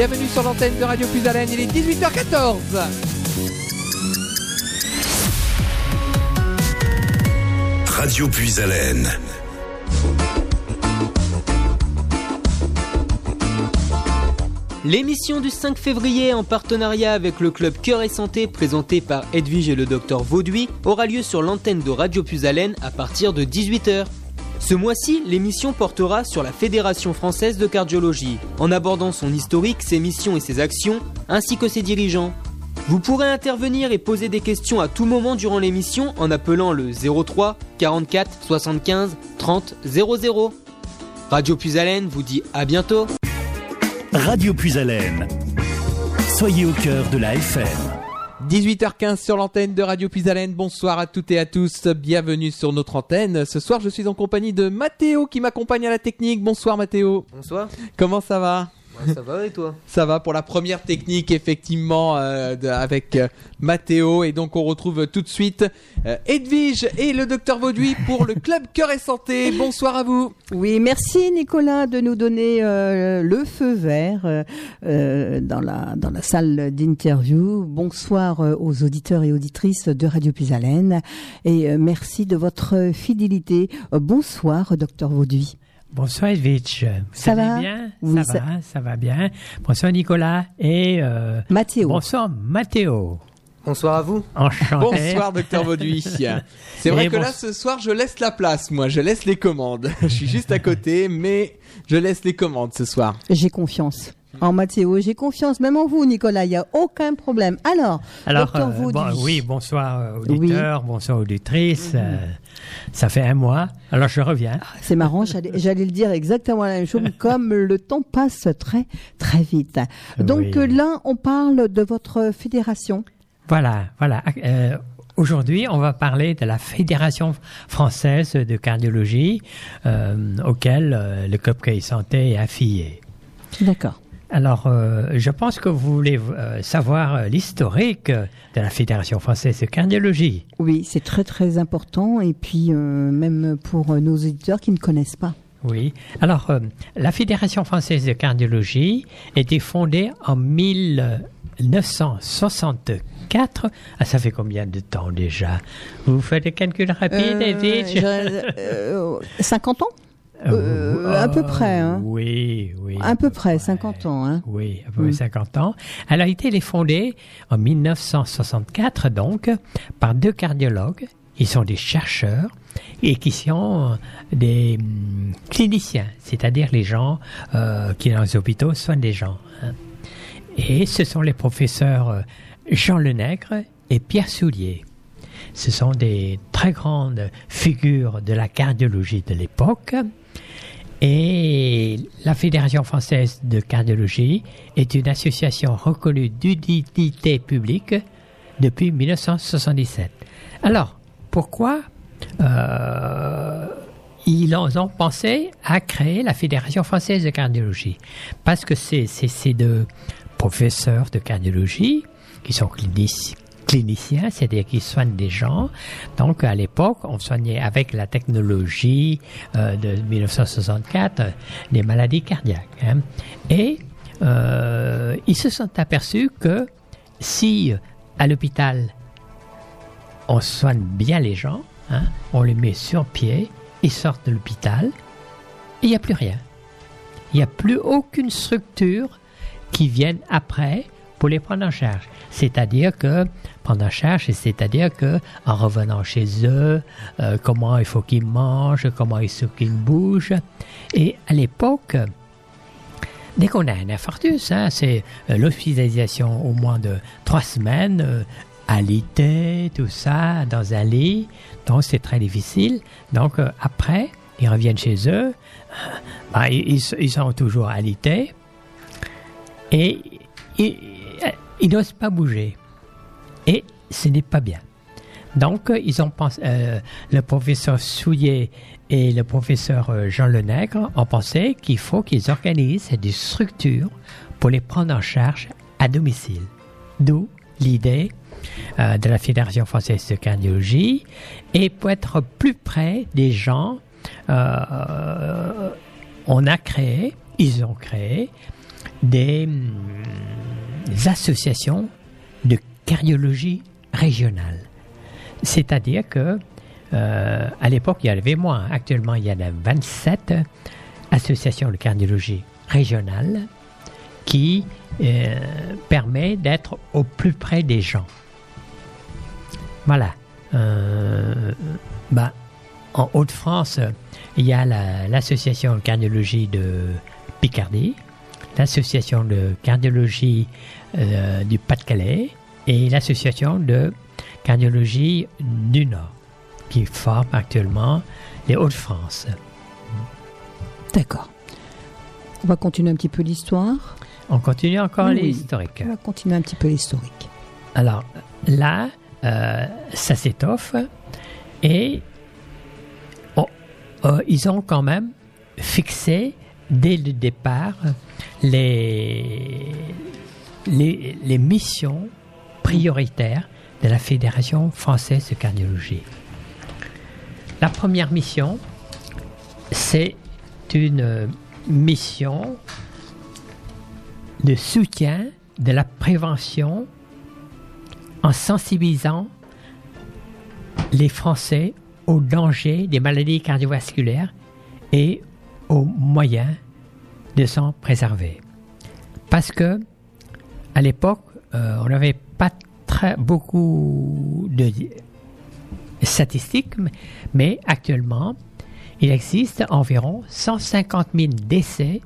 Bienvenue sur l'antenne de Radio Plus Haleine, il est 18h14. Radio Haleine. L'émission du 5 février en partenariat avec le club Cœur et Santé présenté par Edwige et le docteur Vauduit aura lieu sur l'antenne de Radio Puisalène à partir de 18h. Ce mois-ci, l'émission portera sur la Fédération française de cardiologie, en abordant son historique, ses missions et ses actions, ainsi que ses dirigeants. Vous pourrez intervenir et poser des questions à tout moment durant l'émission en appelant le 03 44 75 30 00. Radio Puisalène vous dit à bientôt. Radio Puisalène. Soyez au cœur de la FM. 18h15 sur l'antenne de Radio Puisalène. Bonsoir à toutes et à tous. Bienvenue sur notre antenne. Ce soir, je suis en compagnie de Mathéo qui m'accompagne à la technique. Bonsoir Mathéo. Bonsoir. Comment ça va? Ça va et toi Ça va pour la première technique effectivement euh, de- avec euh, Mathéo et donc on retrouve tout de suite euh, Edwige et le docteur Vauduit pour le club Cœur et Santé. Bonsoir à vous. Oui, merci Nicolas de nous donner euh, le feu vert dans, la, dans la salle d'interview. Bonsoir euh, aux auditeurs et auditrices de Radio Puisalène et euh, merci de votre fidélité. Euh, bonsoir, docteur Vauduit. Bonsoir Edwige. Vous Ça va bien? Oui, ça, ça- va, ça va bien. Bonsoir Nicolas et euh, Mathéo. bonsoir Mathéo. Bonsoir à vous. Enchanté. Bonsoir docteur Vauduit. C'est vrai Et que là ce soir je laisse la place moi, je laisse les commandes. je suis juste à côté mais je laisse les commandes ce soir. J'ai confiance. En Mathéo, j'ai confiance, même en vous, Nicolas, il n'y a aucun problème. Alors, Alors, euh, Vauduit. bon, oui, bonsoir euh, auditeurs, bonsoir auditrices. euh, ça fait un mois. Alors je reviens. C'est marrant, j'allais le dire exactement la même chose, comme le temps passe très très vite. Donc Oui. là, on parle de votre fédération. Voilà, voilà. Euh, Aujourd'hui, on va parler de la Fédération française de cardiologie, euh, auquel le Club Santé est affilié. D'accord. Alors, euh, je pense que vous voulez euh, savoir euh, l'historique euh, de la Fédération française de cardiologie. Oui, c'est très très important et puis euh, même pour euh, nos auditeurs qui ne connaissent pas. Oui. Alors, euh, la Fédération française de cardiologie était fondée en 1964. Ah, ça fait combien de temps déjà? Vous faites des calculs rapides, Edith? je- euh, 50 ans? Euh, à peu près, hein. Oui, À peu près, 50 ans. Hein. Oui, à peu près 50 ans. Elle a été fondée en 1964, donc, par deux cardiologues. Ils sont des chercheurs et qui sont des hum, cliniciens, c'est-à-dire les gens euh, qui, dans les hôpitaux, soignent des gens. hein. Et ce sont les professeurs euh, Jean Lenègre et Pierre Soulier. Ce sont des très grandes figures de la cardiologie de l'époque. Et la Fédération française de cardiologie est une association reconnue d'utilité publique depuis 1977. Alors, pourquoi euh, ils ont pensé à créer la Fédération française de cardiologie? Parce que c'est c'est ces deux professeurs de cardiologie qui sont clinici- cliniciens, c'est-à-dire qui soignent des gens. Donc à l'époque, on soignait avec la technologie euh, de 1964 euh, des maladies cardiaques. hein. Et euh, ils se sont aperçus que si à l'hôpital on soigne bien les gens, hein, on les met sur pied, ils sortent de l'hôpital, il n'y a plus rien. Il n'y a plus aucune structure qui vienne après pour les prendre en charge. C'est-à-dire que prendre en charge, c'est-à-dire que en revenant chez eux, euh, comment il faut qu'ils mangent, comment il faut qu'ils bougent. Et à l'époque, dès qu'on a un infarctus, hein, c'est euh, l'hospitalisation au moins de trois semaines, euh, alité, tout ça, dans un lit. Donc c'est très difficile. Donc euh, après, ils reviennent chez eux, bah, ils, ils- ils sont toujours alités et ils, ils n'osent pas bouger. Et ce n'est pas bien. Donc, ils ont euh, le professeur Souillet et le professeur euh, Jean Lenègre ont pensé qu'il faut qu'ils organisent des structures pour les prendre en charge à domicile. D'où l'idée euh, de la Fédération française de cardiologie et pour être plus près des gens, on a créé, ils ont créé des, associations de cardiologie régionale. C'est-à-dire que euh, à l'époque, il y avait moins. Actuellement, il y en a 27 associations de cardiologie régionale qui euh, permet d'être au plus près des gens. Voilà. Euh, bah, en Haute-France, il y a la- l'association de cardiologie de Picardie, l'association de cardiologie euh, du Pas-de-Calais et l'association de cardiologie du Nord, qui forment actuellement les Hauts-de-France. D'accord. On va continuer un petit peu l'histoire. On continue encore Oui. historiques. On va continuer un petit peu l'historique. Alors là, euh, ça s'étoffe et on- euh, ils ont quand même fixé dès le départ les, missions prioritaires de la Fédération française de cardiologie. La première mission, c'est une mission de soutien de la prévention en sensibilisant les Français aux dangers des maladies cardiovasculaires et aux moyens de s'en préserver. Parce que à l'époque, euh, on n'avait pas très beaucoup de statistiques, mais- actuellement, il existe environ 150 000 décès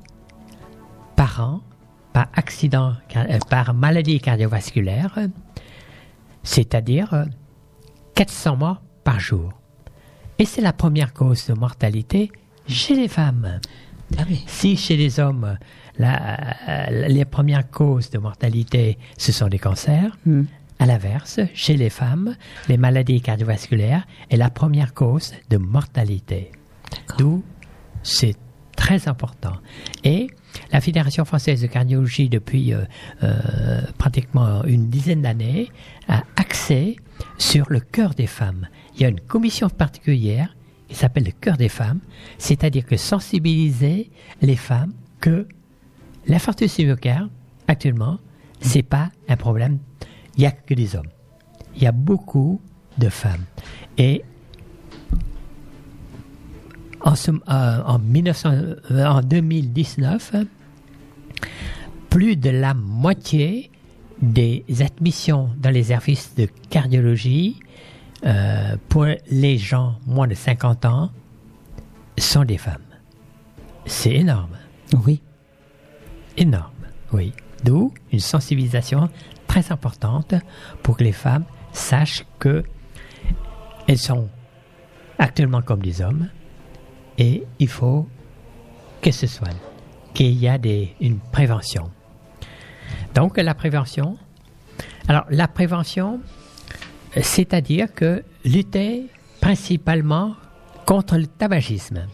par an par accident, euh, par maladie cardiovasculaire, c'est-à-dire euh, 400 morts par jour. Et c'est la première cause de mortalité chez les femmes. Ah oui. Si chez les hommes, la- euh, les premières causes de mortalité, ce sont les cancers, Hmm. à l'inverse, chez les femmes, les maladies cardiovasculaires est la première cause de mortalité. D'où c'est très important. Et la Fédération française de cardiologie, depuis euh, euh, pratiquement une dizaine d'années, a axé sur le cœur des femmes. Il y a une commission particulière qui s'appelle le cœur des femmes, c'est-à-dire que sensibiliser les femmes que l'infarctus myocarde, actuellement, c'est pas un problème. Il n'y a que des hommes. Il y a beaucoup de femmes. Et en, ce- euh, en 1900 euh, en 2019, plus de la moitié des admissions dans les services de cardiologie euh, pour les gens moins de 50 ans sont des femmes. C'est énorme, Oui. énorme, oui. D'où une sensibilisation très importante pour que les femmes sachent que elles sont actuellement comme des hommes et il faut qu'elles se soignent, qu'il y a des, une prévention. Donc la prévention, alors la prévention, c'est-à-dire que lutter principalement contre le tabagisme.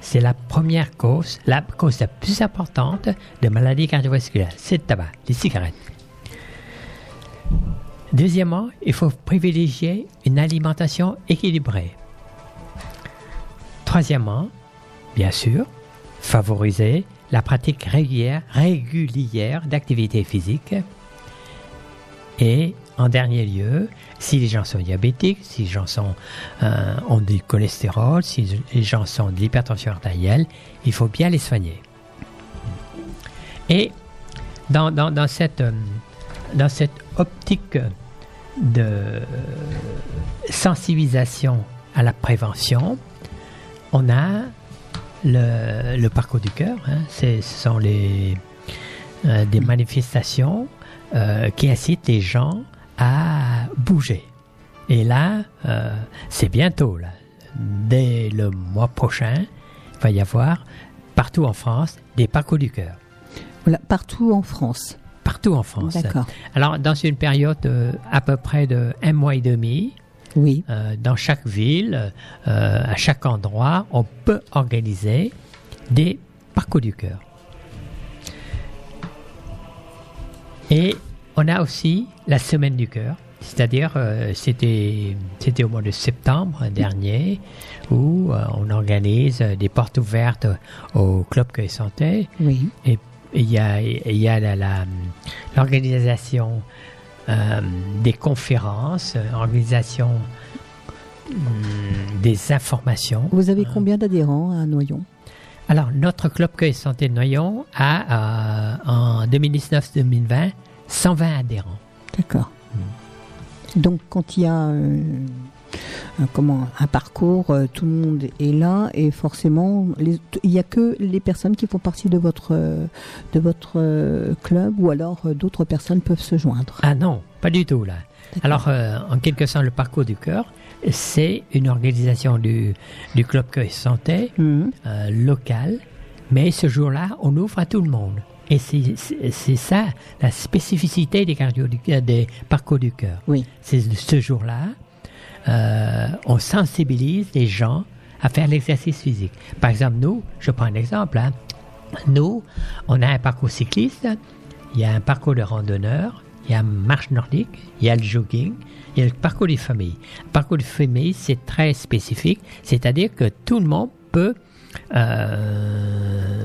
C'est la première cause, la cause la plus importante de maladies cardiovasculaires, c'est le tabac, les cigarettes. Deuxièmement, il faut privilégier une alimentation équilibrée. Troisièmement, bien sûr, favoriser la pratique régulière, régulière d'activité physique. Et en dernier lieu, si les gens sont diabétiques, si les gens euh, ont du cholestérol, si les gens sont de l'hypertension artérielle, il faut bien les soigner. Et dans, dans, cette, euh, dans cette optique de sensibilisation à la prévention, on a le, le parcours du cœur. hein. Ce sont les, euh, des manifestations qui incitent les gens à bouger. Et là, euh, c'est bientôt, là. dès le mois prochain, il va y avoir partout en France des parcours du cœur. Voilà, partout en France. Partout en France. D'accord. Alors, dans une période euh, à peu près de un mois et demi, Oui. euh, dans chaque ville, à chaque endroit, on peut organiser des parcours du cœur. Et on a aussi la semaine du cœur. C'est-à-dire, euh, c'était c'était au mois de septembre dernier où euh, on organise euh, des portes ouvertes au club Cueil Santé. Oui. Et il y a, il y a la- la- l'organisation euh, des conférences, organisation hum, des informations. Vous avez combien d'adhérents à Noyon? Alors, notre club Cueil Santé de Noyon a, en 2019-2020, 120 adhérents. D'accord. Donc quand il y a euh, un, comment, un parcours, euh, tout le monde est là et forcément les- il n'y a que les personnes qui font partie de votre, euh, de votre club ou alors d'autres personnes peuvent se joindre. Ah non, pas du tout là. Alors, en quelque sorte, le parcours du cœur, c'est une organisation du, du club Cueil Santé Mhm. euh, local, mais ce jour-là, on ouvre à tout le monde. Et c'est- ça la spécificité des, cardio euh, des parcours du cœur. Oui. C'est ce jour-là, euh, on sensibilise les gens à faire l'exercice physique. Par exemple, nous, je prends un exemple, hein. nous, on a un parcours cycliste, il y a un parcours de randonneur, il y a une marche nordique, il y a le jogging, il y a le parcours des familles. Le parcours des familles, c'est très spécifique, c'est-à-dire que tout le monde peut, euh,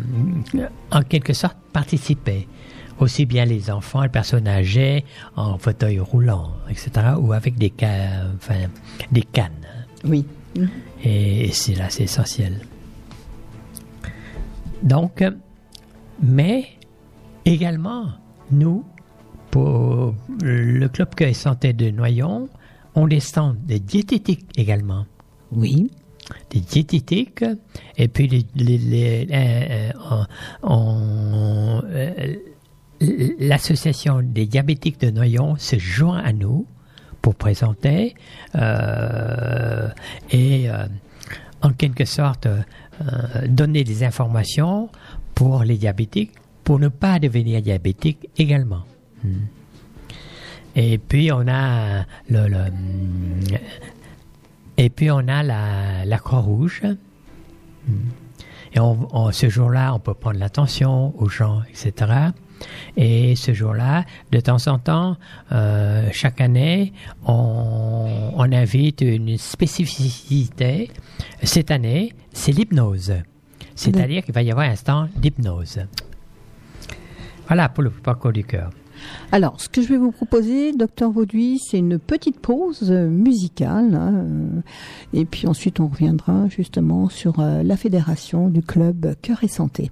en quelque sorte, participer. Aussi bien les enfants, les personnes âgées, en fauteuil roulant, etc., ou avec des, ca- enfin, des cannes. Oui. Et c'est là, c'est essentiel. Donc, mais également, nous, pour le Club Cueil Santé de Noyon, on des stands de diététique également. Oui. Des diététiques, et puis euh, euh, euh, l'association des diabétiques de Noyon se joint à nous pour présenter et en quelque sorte donner des informations pour les diabétiques pour ne pas devenir diabétiques également. Hmm. Et puis on a le, et puis on a la, la Croix-Rouge. Hmm. Et on, on- ce jour-là, on peut prendre l'attention aux gens, etc. Et ce jour-là, de temps en temps, euh, chaque année, on, on invite une spécificité. Cette année, c'est l'hypnose. C'est-à-dire qu'il va y avoir un stand d'hypnose. Voilà pour le parcours du cœur. Alors, ce que je vais vous proposer, docteur Vauduit, c'est une petite pause musicale. hein, euh, et puis ensuite, on reviendra justement sur euh, la fédération du club Cœur et Santé.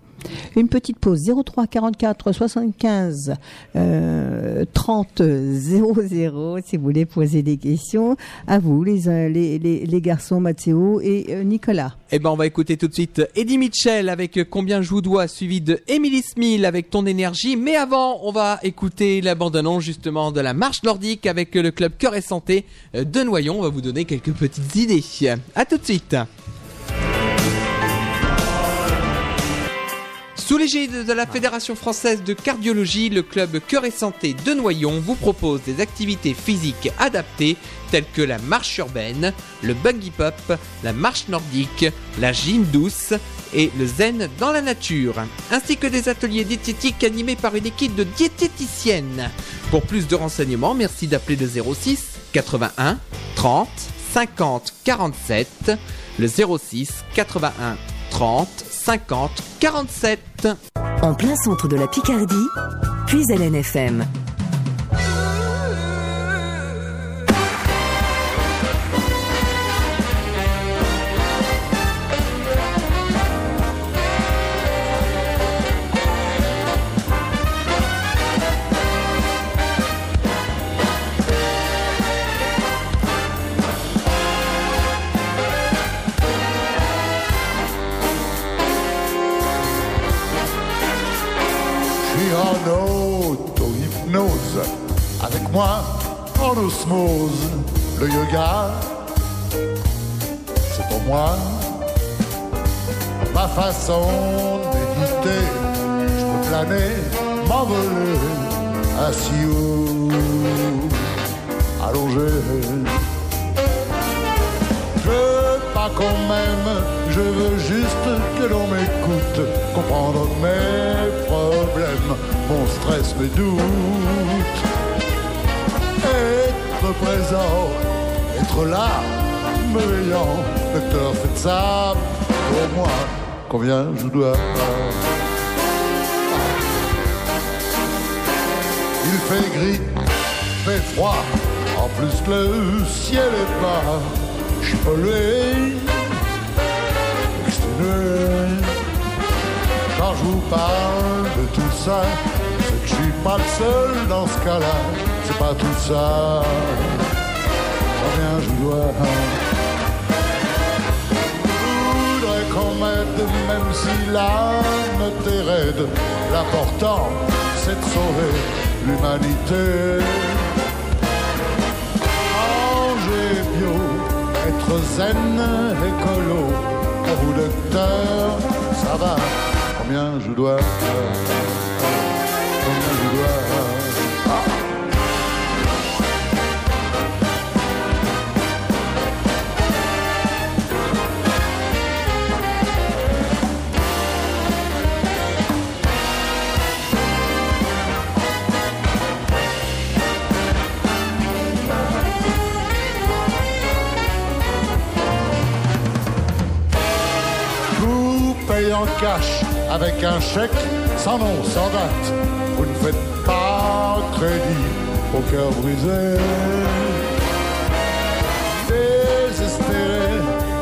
Une petite pause 03 44 75 euh, 30 00 si vous voulez poser des questions à vous les euh, les, garçons Mathéo et Nicolas. Eh ben, on va écouter tout de suite Eddie Mitchell avec Combien je vous dois, suivi de Emily Smith avec Ton énergie. Mais avant, on va écouter la bande-annonce justement de la marche nordique avec le club Cœur et Santé euh, de Noyon. On va vous donner quelques petites idées. À tout de suite. Sous l'égide de la Fédération française de cardiologie, le club Cœur et Santé de Noyon vous propose des activités physiques adaptées telles que la marche urbaine, le buggy pop, la marche nordique, la gym douce et le zen dans la nature, ainsi que des ateliers diététiques animés par une équipe de diététiciennes. Pour plus de renseignements, merci d'appeler le 06 81 30 50 47, le 06 81 30 50 47. En plein centre de la Picardie, puis l'NFM. Façon de méditer. Je peux planer, m'envoler, assis ou allongé. Je veux pas qu'on m'aime, je veux juste que l'on m'écoute, comprendre mes problèmes, mon stress, mes doutes. Être présent, être là, me veillant. Docteur, faites ça pour moi. Combien je dois Il fait gris, fait froid, en plus que le ciel est bas. Je suis pollué, exténué. Quand je vous parle de tout ça, c'est que je suis pas le seul dans ce cas-là. C'est pas tout ça. Combien je dois même si l'âme est raide. L'important, c'est de sauver l'humanité. Manger bio, être zen, écolo. Pour vous, docteur, ça va. Combien je dois Combien je dois en cash avec un chèque sans nom, sans date. Vous ne faites pas crédit au cœur brisé. Désespérés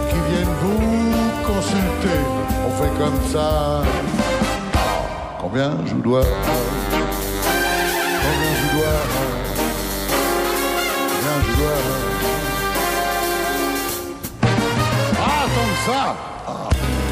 qui viennent vous consulter. On fait comme ça. Combien je vous dois? Combien je dois? Combien je dois? Ah, tant que ça Quête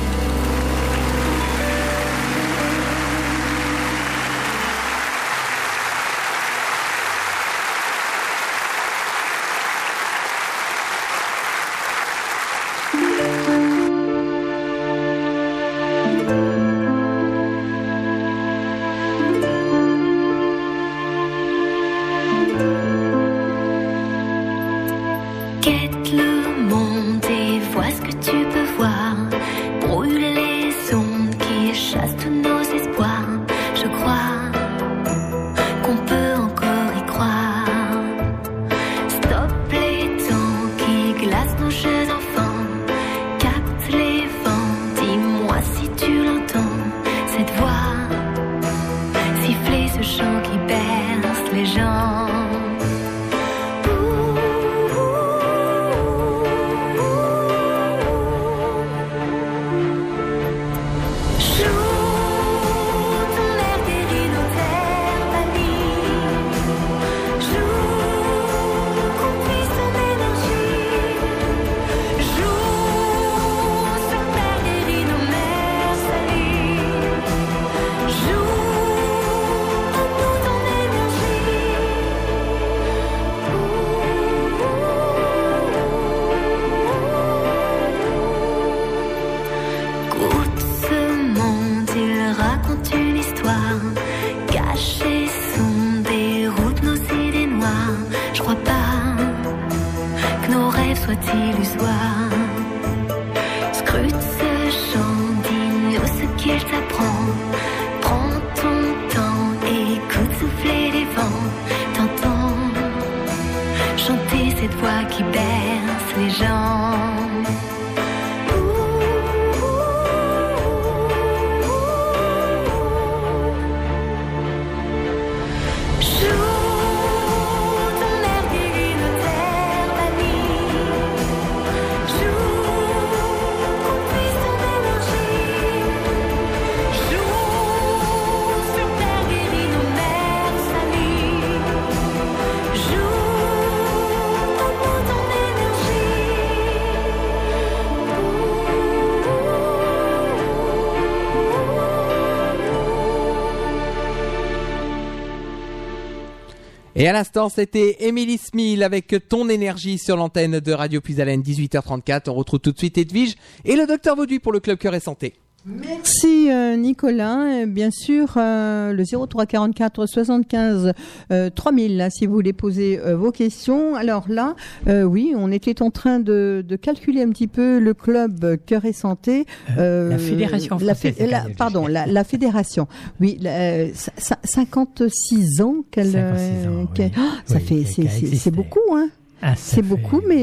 Et à l'instant, c'était Emily Smil avec ton énergie sur l'antenne de Radio Puisalène, 18h34. On retrouve tout de suite Edwige et le docteur Vauduit pour le Club Cœur et Santé. Merci euh, Nicolas. Bien sûr, euh, le 03 44 75 euh, 3000, là, si vous voulez poser euh, vos questions. Alors là, euh, oui, on était en train de, de calculer un petit peu le club Cœur et Santé. Euh, la Fédération la française la- cardiologie. Pardon, la, la fédération. Oui, la- euh, c- c- 56 ans qu'elle... 56 ans, euh, qu'elle- oui. Ah, ça fait, c'est beaucoup, hein Ah, c'est beaucoup, mais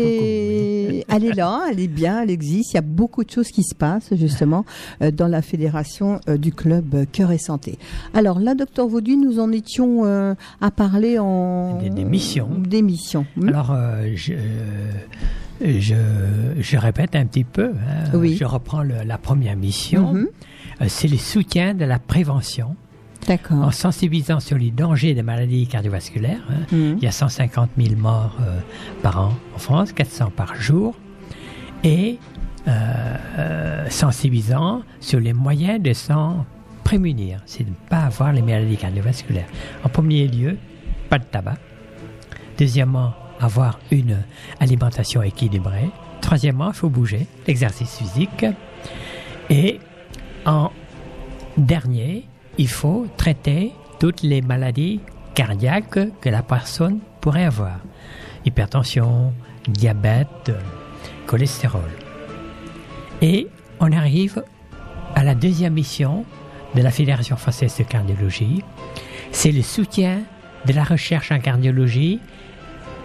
oui. elle est là, elle est bien, elle existe. Il y a beaucoup de choses qui se passent justement euh, dans la fédération euh, du club euh, Cœur et Santé. Alors là, docteur Vaudu, nous en étions euh, à parler en Des- des missions. Des missions. Hmm. Alors, je, je, je répète un petit peu. hein. Oui. Je reprends le- la première mission. Mhm. Euh, C'est le soutien de la prévention. En sensibilisant sur les dangers des maladies cardiovasculaires. hein. Mhm. Il y a 150 000 morts euh, par an en France, 400 par jour. Et euh, euh, sensibilisant sur les moyens de s'en prémunir, c'est de ne pas avoir les maladies cardiovasculaires. En premier lieu, pas de tabac. Deuxièmement, avoir une alimentation équilibrée. Troisièmement, il faut bouger, l'exercice physique. Et en dernier, il faut traiter toutes les maladies cardiaques que la personne pourrait avoir. Hypertension, diabète, cholestérol. Et on arrive à la deuxième mission de la Fédération française de cardiologie. C'est le soutien de la recherche en cardiologie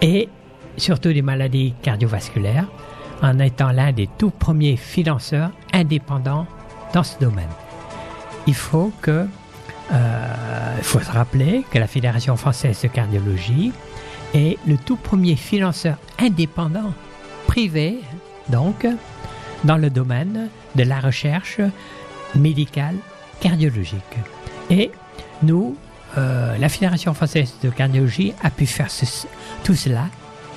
et surtout des maladies cardiovasculaires en étant l'un des tout premiers financeurs indépendants dans ce domaine. Il faut que, il faut se rappeler que la Fédération française de cardiologie est le tout premier financeur indépendant privé, donc, dans le domaine de la recherche médicale cardiologique. Et nous, euh, la Fédération française de cardiologie a pu faire tout cela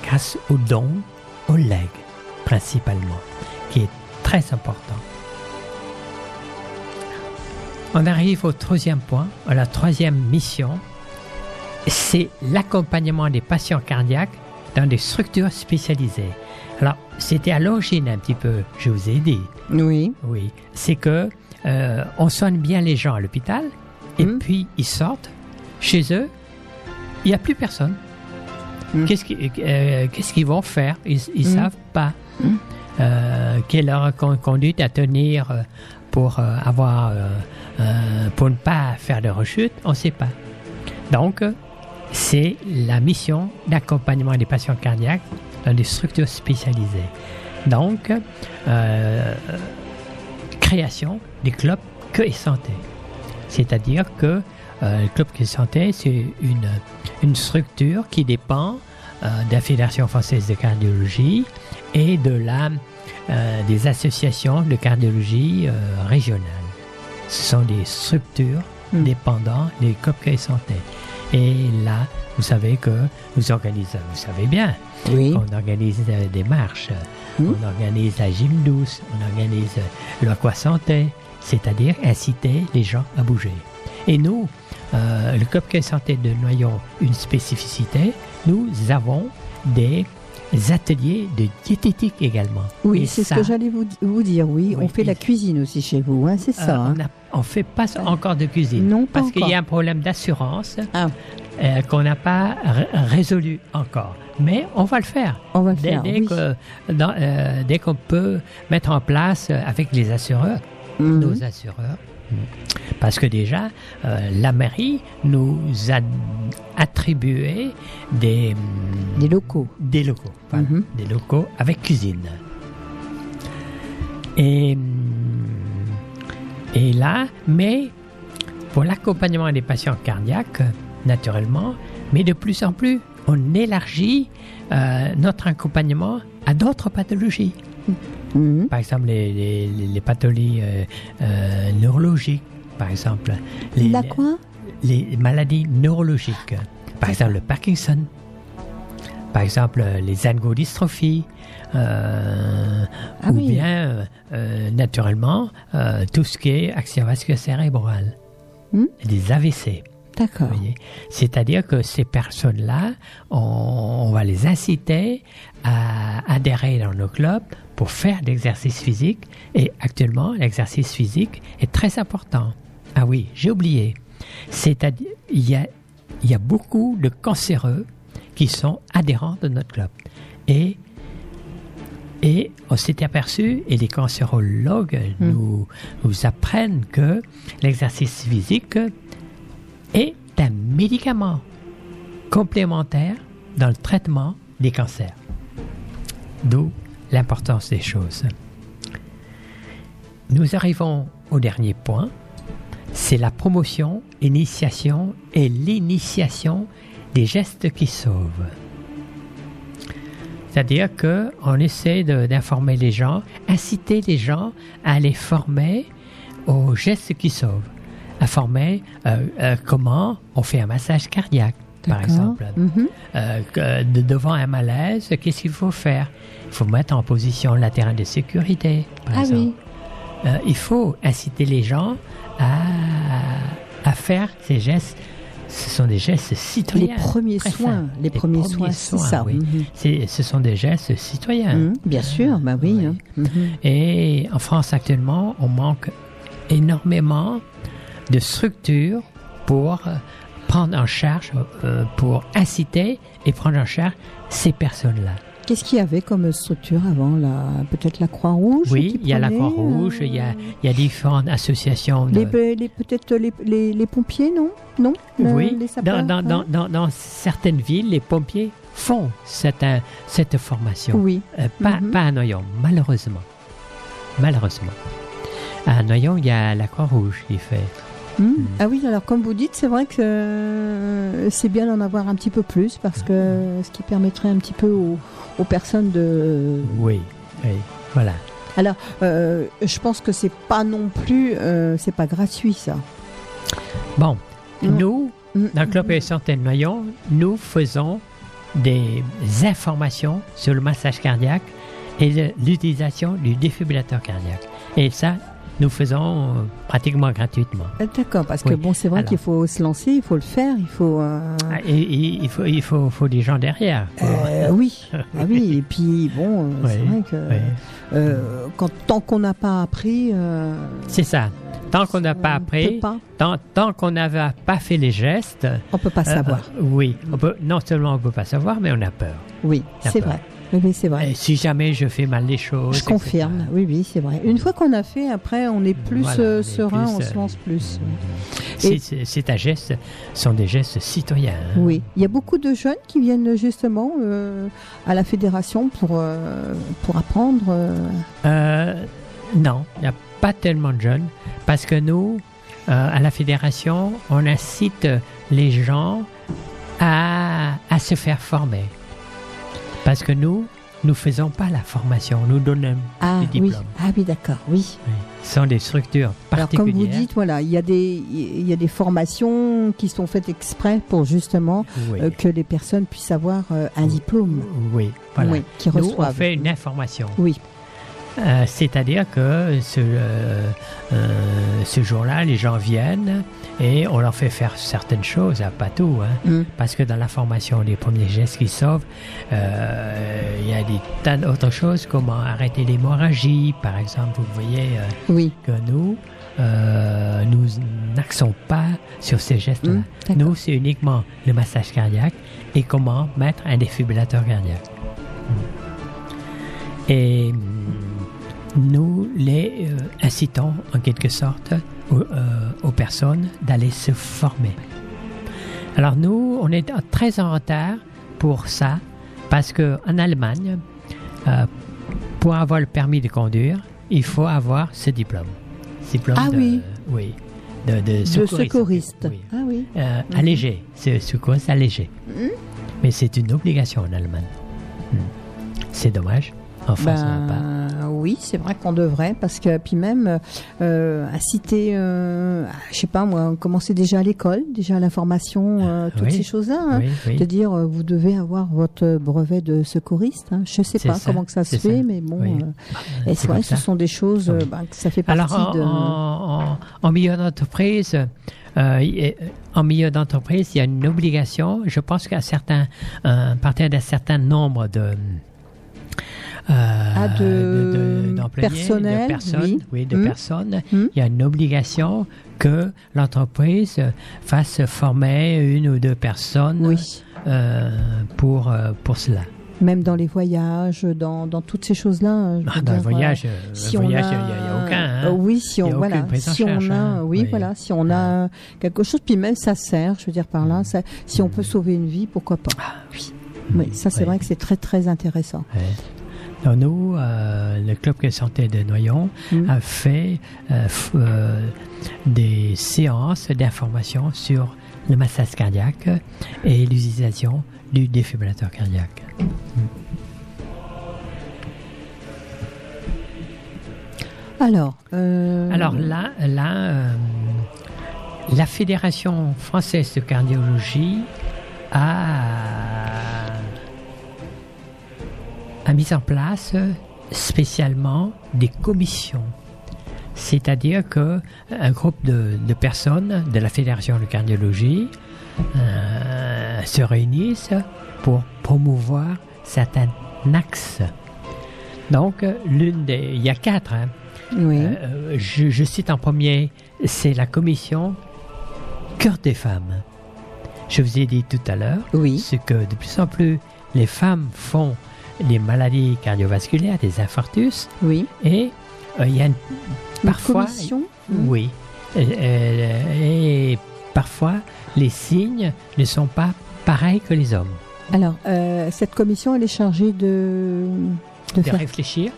grâce aux dons, aux legs principalement, qui est très important. On arrive au troisième point, à la troisième mission, c'est l'accompagnement des patients cardiaques dans des structures spécialisées. Alors, c'était à l'origine un petit peu, je vous ai dit, Oui. oui, c'est que euh, on soigne bien les gens à l'hôpital et Mm. puis ils sortent chez eux, il n'y a plus personne. Qu'est-ce qu'ils euh, qu'est-ce qu'ils vont faire? Ils ne Mm. savent pas. Euh, quelle heure con- conduite à tenir euh, pour euh, avoir euh, euh, pour ne pas faire de rechute, on ne sait pas. Donc, c'est la mission d'accompagnement des patients cardiaques dans des structures spécialisées. Donc, création des clubs que et santé. C'est-à-dire que le club que et santé, c'est une, structure qui dépend de la Fédération française de cardiologie et de la, euh, des associations de cardiologie euh, régionales. Ce sont des structures Mm. dépendant des et santé. Et là, vous savez que nous organisons, vous savez bien, Oui. on organise euh, des marches, Mm. on organise la gym douce, on organise euh, l'aqua santé, c'est-à-dire inciter les gens à bouger. Et nous, euh, le Quai Santé de Noyon, une spécificité, nous avons des ateliers de diététique également. Oui, c'est ce que j'allais vous, vous dire. Oui, Oui, on fait la cuisine aussi chez vous, hein, c'est euh, ça. hein. on on fait pas encore de cuisine. Non, pas parce qu'il y a un problème d'assurance Ah. euh, qu'on n'a pas ré- résolu encore. Mais on va le faire. On va le Dès, faire. dès oui. euh, qu'on peut mettre en place euh, avec les assureurs, Mhm. nos assureurs, parce que déjà, euh, la mairie nous a attribué des, Des locaux. des locaux, voilà, Mhm. des locaux avec cuisine. Et, hum, et là, mais pour l'accompagnement des patients cardiaques, naturellement, mais de plus en plus, on élargit euh, notre accompagnement à d'autres pathologies. Mhm. Par exemple, les, les, pathologies euh, euh, neurologiques, par exemple. Les, La quoi? Les maladies neurologiques. Par exemple, le Parkinson. Par exemple, les algodystrophies. euh, Ah ou oui. bien, euh, naturellement, euh, tout ce qui est action vasculaire cérébrale. Hmm. Des AVC. D'accord. C'est-à-dire que ces personnes-là, on, on va les inciter à adhérer dans nos clubs pour faire l'exercice physique. Et actuellement, l'exercice physique est très important. Ah oui, j'ai oublié. C'est-à-dire, il y a, il y a beaucoup de cancéreux qui sont adhérents de notre club. Et et on s'est aperçu, et les cancérologues nous, nous apprennent que l'exercice physique est un médicament complémentaire dans le traitement des cancers. D'où l'importance des choses. Nous arrivons au dernier point, c'est la promotion, initiation et l'initiation des gestes qui sauvent. C'est-à-dire qu'on essaie de- d'informer les gens, inciter les gens à les former aux gestes qui sauvent. À former euh, euh, comment on fait un massage cardiaque, par exemple. Mhm. Euh, de- devant un malaise, qu'est-ce qu'il faut faire? Il faut mettre en position latérale de sécurité, par Ah exemple. oui. Euh, il faut inciter les gens à, à faire ces gestes. Ce sont des gestes citoyens. Les premiers soins, les premiers soins, c'est ça. oui. Mhm. Ce sont des gestes citoyens. Mhm, Bien sûr, bah oui. Oui. hein. Mhm. Et en France actuellement, on manque énormément de structures pour euh, prendre en charge, euh, pour inciter et prendre en charge ces personnes-là. Qu'est-ce qu'il y avait comme structure avant la Peut-être la Croix-Rouge Oui, il y a la Croix-Rouge, euh, il y a, il y a différentes associations. de- Les, les- peut-être les, les, les pompiers, non? Non? Le- oui, les sapeurs, dans, dans, dans, hein? dans, dans certaines villes, les pompiers font cette, euh, cette formation. Oui. Euh, pas, Mhm. pas à Noyon, malheureusement. Malheureusement. À Noyon, il y a la Croix-Rouge qui fait. Hmm. Ah oui, alors comme vous dites, c'est vrai que euh, c'est bien d'en avoir un petit peu plus parce que ce qui permettrait un petit peu aux, aux personnes de. Oui, oui, voilà. Alors, euh, je pense que c'est pas non plus, euh, c'est pas gratuit ça. Bon, nous, Mm. dans le Club et Santé de Noyon, nous faisons des informations sur le massage cardiaque et l'utilisation du défibrillateur cardiaque. Et ça, nous faisons euh, pratiquement gratuitement. Ah, D'accord, parce que Oui. bon, c'est vrai qu'il faut se lancer, il faut le faire, il faut. euh, Ah, Et, et il faut, il faut, faut des gens derrière. euh, oui, ah oui, et puis bon, c'est vrai que oui. euh, quand, tant qu'on n'a pas appris, C'est ça. Tant qu'on n'a pas appris, pas, tant, tant qu'on n'avait pas fait les gestes, on peut pas savoir. oui, on peut, non seulement on peut pas savoir, mais on a peur. oui, c'est vrai. Oui, c'est vrai. Et si jamais je fais mal les choses, Je etc. confirme, oui, oui, c'est vrai. Une fois qu'on a fait, après, on est plus Voilà, euh, serein, plus, on euh, se lance plus. C'est- Et- c'est c'est un geste, sont des gestes citoyens. hein. Oui, il y a beaucoup de jeunes qui viennent justement euh, à la fédération pour, euh, pour apprendre. euh, Euh, non, il n'y a pas tellement de jeunes parce que nous, euh, à la fédération, on incite les gens à, à se faire former. Parce que nous, nous faisons pas la formation, nous donnons Ah des oui, diplômes. ah oui, d'accord, oui. Oui. Ce sont des structures Alors comme particulières. vous dites, voilà, il y a des il y a des formations qui sont faites exprès pour justement oui, euh, que les personnes puissent avoir euh, un diplôme, oui, voilà. oui, qui Nous, on fait une information. Oui, Euh, C'est-à-dire que ce, euh, euh, ce jour-là, les gens viennent et on leur fait faire certaines choses, hein, pas tout, hein, Mm. parce que dans la formation des premiers gestes qui sauvent, il y a des tas d'autres choses, comment arrêter l'hémorragie, par exemple, vous voyez oui. que nous, euh, nous n'axons pas sur ces gestes-là. Mm, nous, c'est uniquement le massage cardiaque et comment mettre un défibrillateur cardiaque. Et mm, nous les euh, incitons en quelque sorte aux, euh, aux personnes d'aller se former. Alors nous, on est très en retard pour ça parce que en Allemagne, euh, pour avoir le permis de conduire, il faut avoir ce diplôme. Diplôme Ah de, oui. oui, de, de De secouriste. secouriste. Oui. Ah oui. Euh, Mhm. allégé, c'est secouriste allégé. Mhm. Mais c'est une obligation en Allemagne. Hmm. C'est dommage. Pas. Ben, oui, c'est vrai qu'on devrait, parce que puis même euh, inciter, euh, à, je sais pas moi, commencer déjà à l'école, déjà à la formation, euh, toutes Oui. ces choses-là. hein. Oui, oui. De dire, euh, vous devez avoir votre brevet de secouriste. Hein. Je sais pas ça, comment que ça se fait, ça. mais bon. Euh, Euh, et c'est vrai ce sont des choses, euh, ben, que ça fait partie Alors, en, de. en- en- milieu d'entreprise, euh, en milieu d'entreprise, il y a une obligation. Je pense qu'à certains, euh, à partir d'un certain nombre de euh, Ah, de d'employés, personnel, de personnes, oui. oui, de Hmm. personnes, Hmm. il y a une obligation que l'entreprise fasse former une ou deux personnes Oui. euh, pour euh, pour cela. Même dans les voyages, dans, dans toutes ces choses-là. euh, Ah, dans le voyage, euh, euh, si il n'y a, aucun. hein. Euh, oui, si on a voilà, si charge, on a, hein. oui, Oui. voilà, si on a quelque chose, puis même ça sert, je veux dire par là, ça, si on peut sauver une vie, pourquoi pas. Oui, oui, ça c'est Ah. Oui. vrai que c'est très très intéressant. Nous, euh, le club de santé de Noyon Mm. a fait euh, euh, des séances d'information sur le massage cardiaque et l'utilisation du défibrillateur cardiaque. Alors, euh, Alors là, là la Fédération française de cardiologie a, a mis en place spécialement des commissions. C'est-à-dire que un groupe de, de personnes de la Fédération de cardiologie euh, se réunissent pour promouvoir certains axes. Donc, l'une des, il y a quatre. hein. oui, Euh, je, je cite en premier, c'est la commission Cœur des femmes. Je vous ai dit tout à l'heure, oui, ce que de plus en plus les femmes font des maladies cardiovasculaires, des infarctus, oui. et euh, il y a une- Une parfois, Mm. oui, et, et- parfois les signes ne sont pas pareils que les hommes. Alors, euh, cette commission, elle est chargée de, de de faire. réfléchir,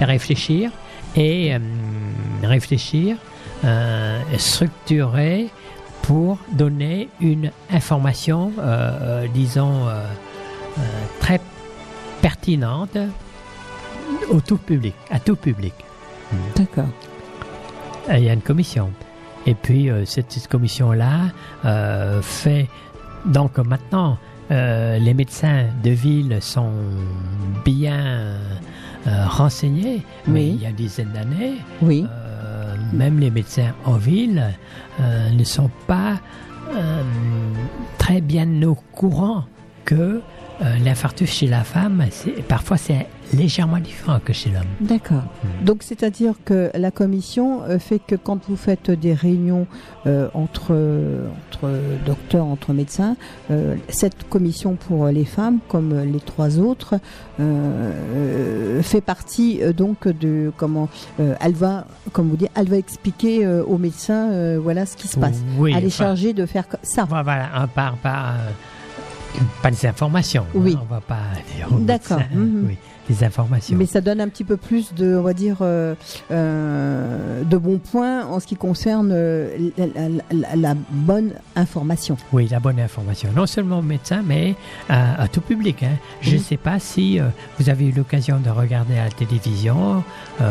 de réfléchir et euh, réfléchir, euh, structurer pour donner une information, euh, euh, disons, euh, euh, très pertinente au tout public, à tout public. D'accord. Il y a une commission. Et puis, euh, cette, cette commission-là euh, fait. Donc, maintenant, euh, les médecins de ville sont bien renseignés, mais Oui. il y a une dizaine d'années, Oui, même les médecins en ville ne sont pas très bien au courant que euh, l'infarctus chez la femme, parfois c'est légèrement différent que chez l'homme. d'accord. Hmm. Donc, c'est-à-dire que la commission euh, fait que quand vous faites des réunions euh, entre, entre docteurs, entre médecins, euh, cette commission pour les femmes, comme les trois autres, euh, fait partie donc de comment elle va, comme vous dites, elle va expliquer aux médecins voilà ce qui se passe. Oui, elle est enfin, chargée de faire ça. Voilà, on part pas, euh, pas des informations. hein, Oui. on va pas dire D'accord, mhm. oui, des informations. Mais ça donne un petit peu plus de, on va dire, euh, euh, de bons points en ce qui concerne euh, la, la- la- la bonne information. Oui, la bonne information. Non seulement aux médecins, mais à, à tout public. hein. Je ne Mhm. sais pas si vous avez eu l'occasion de regarder à la télévision il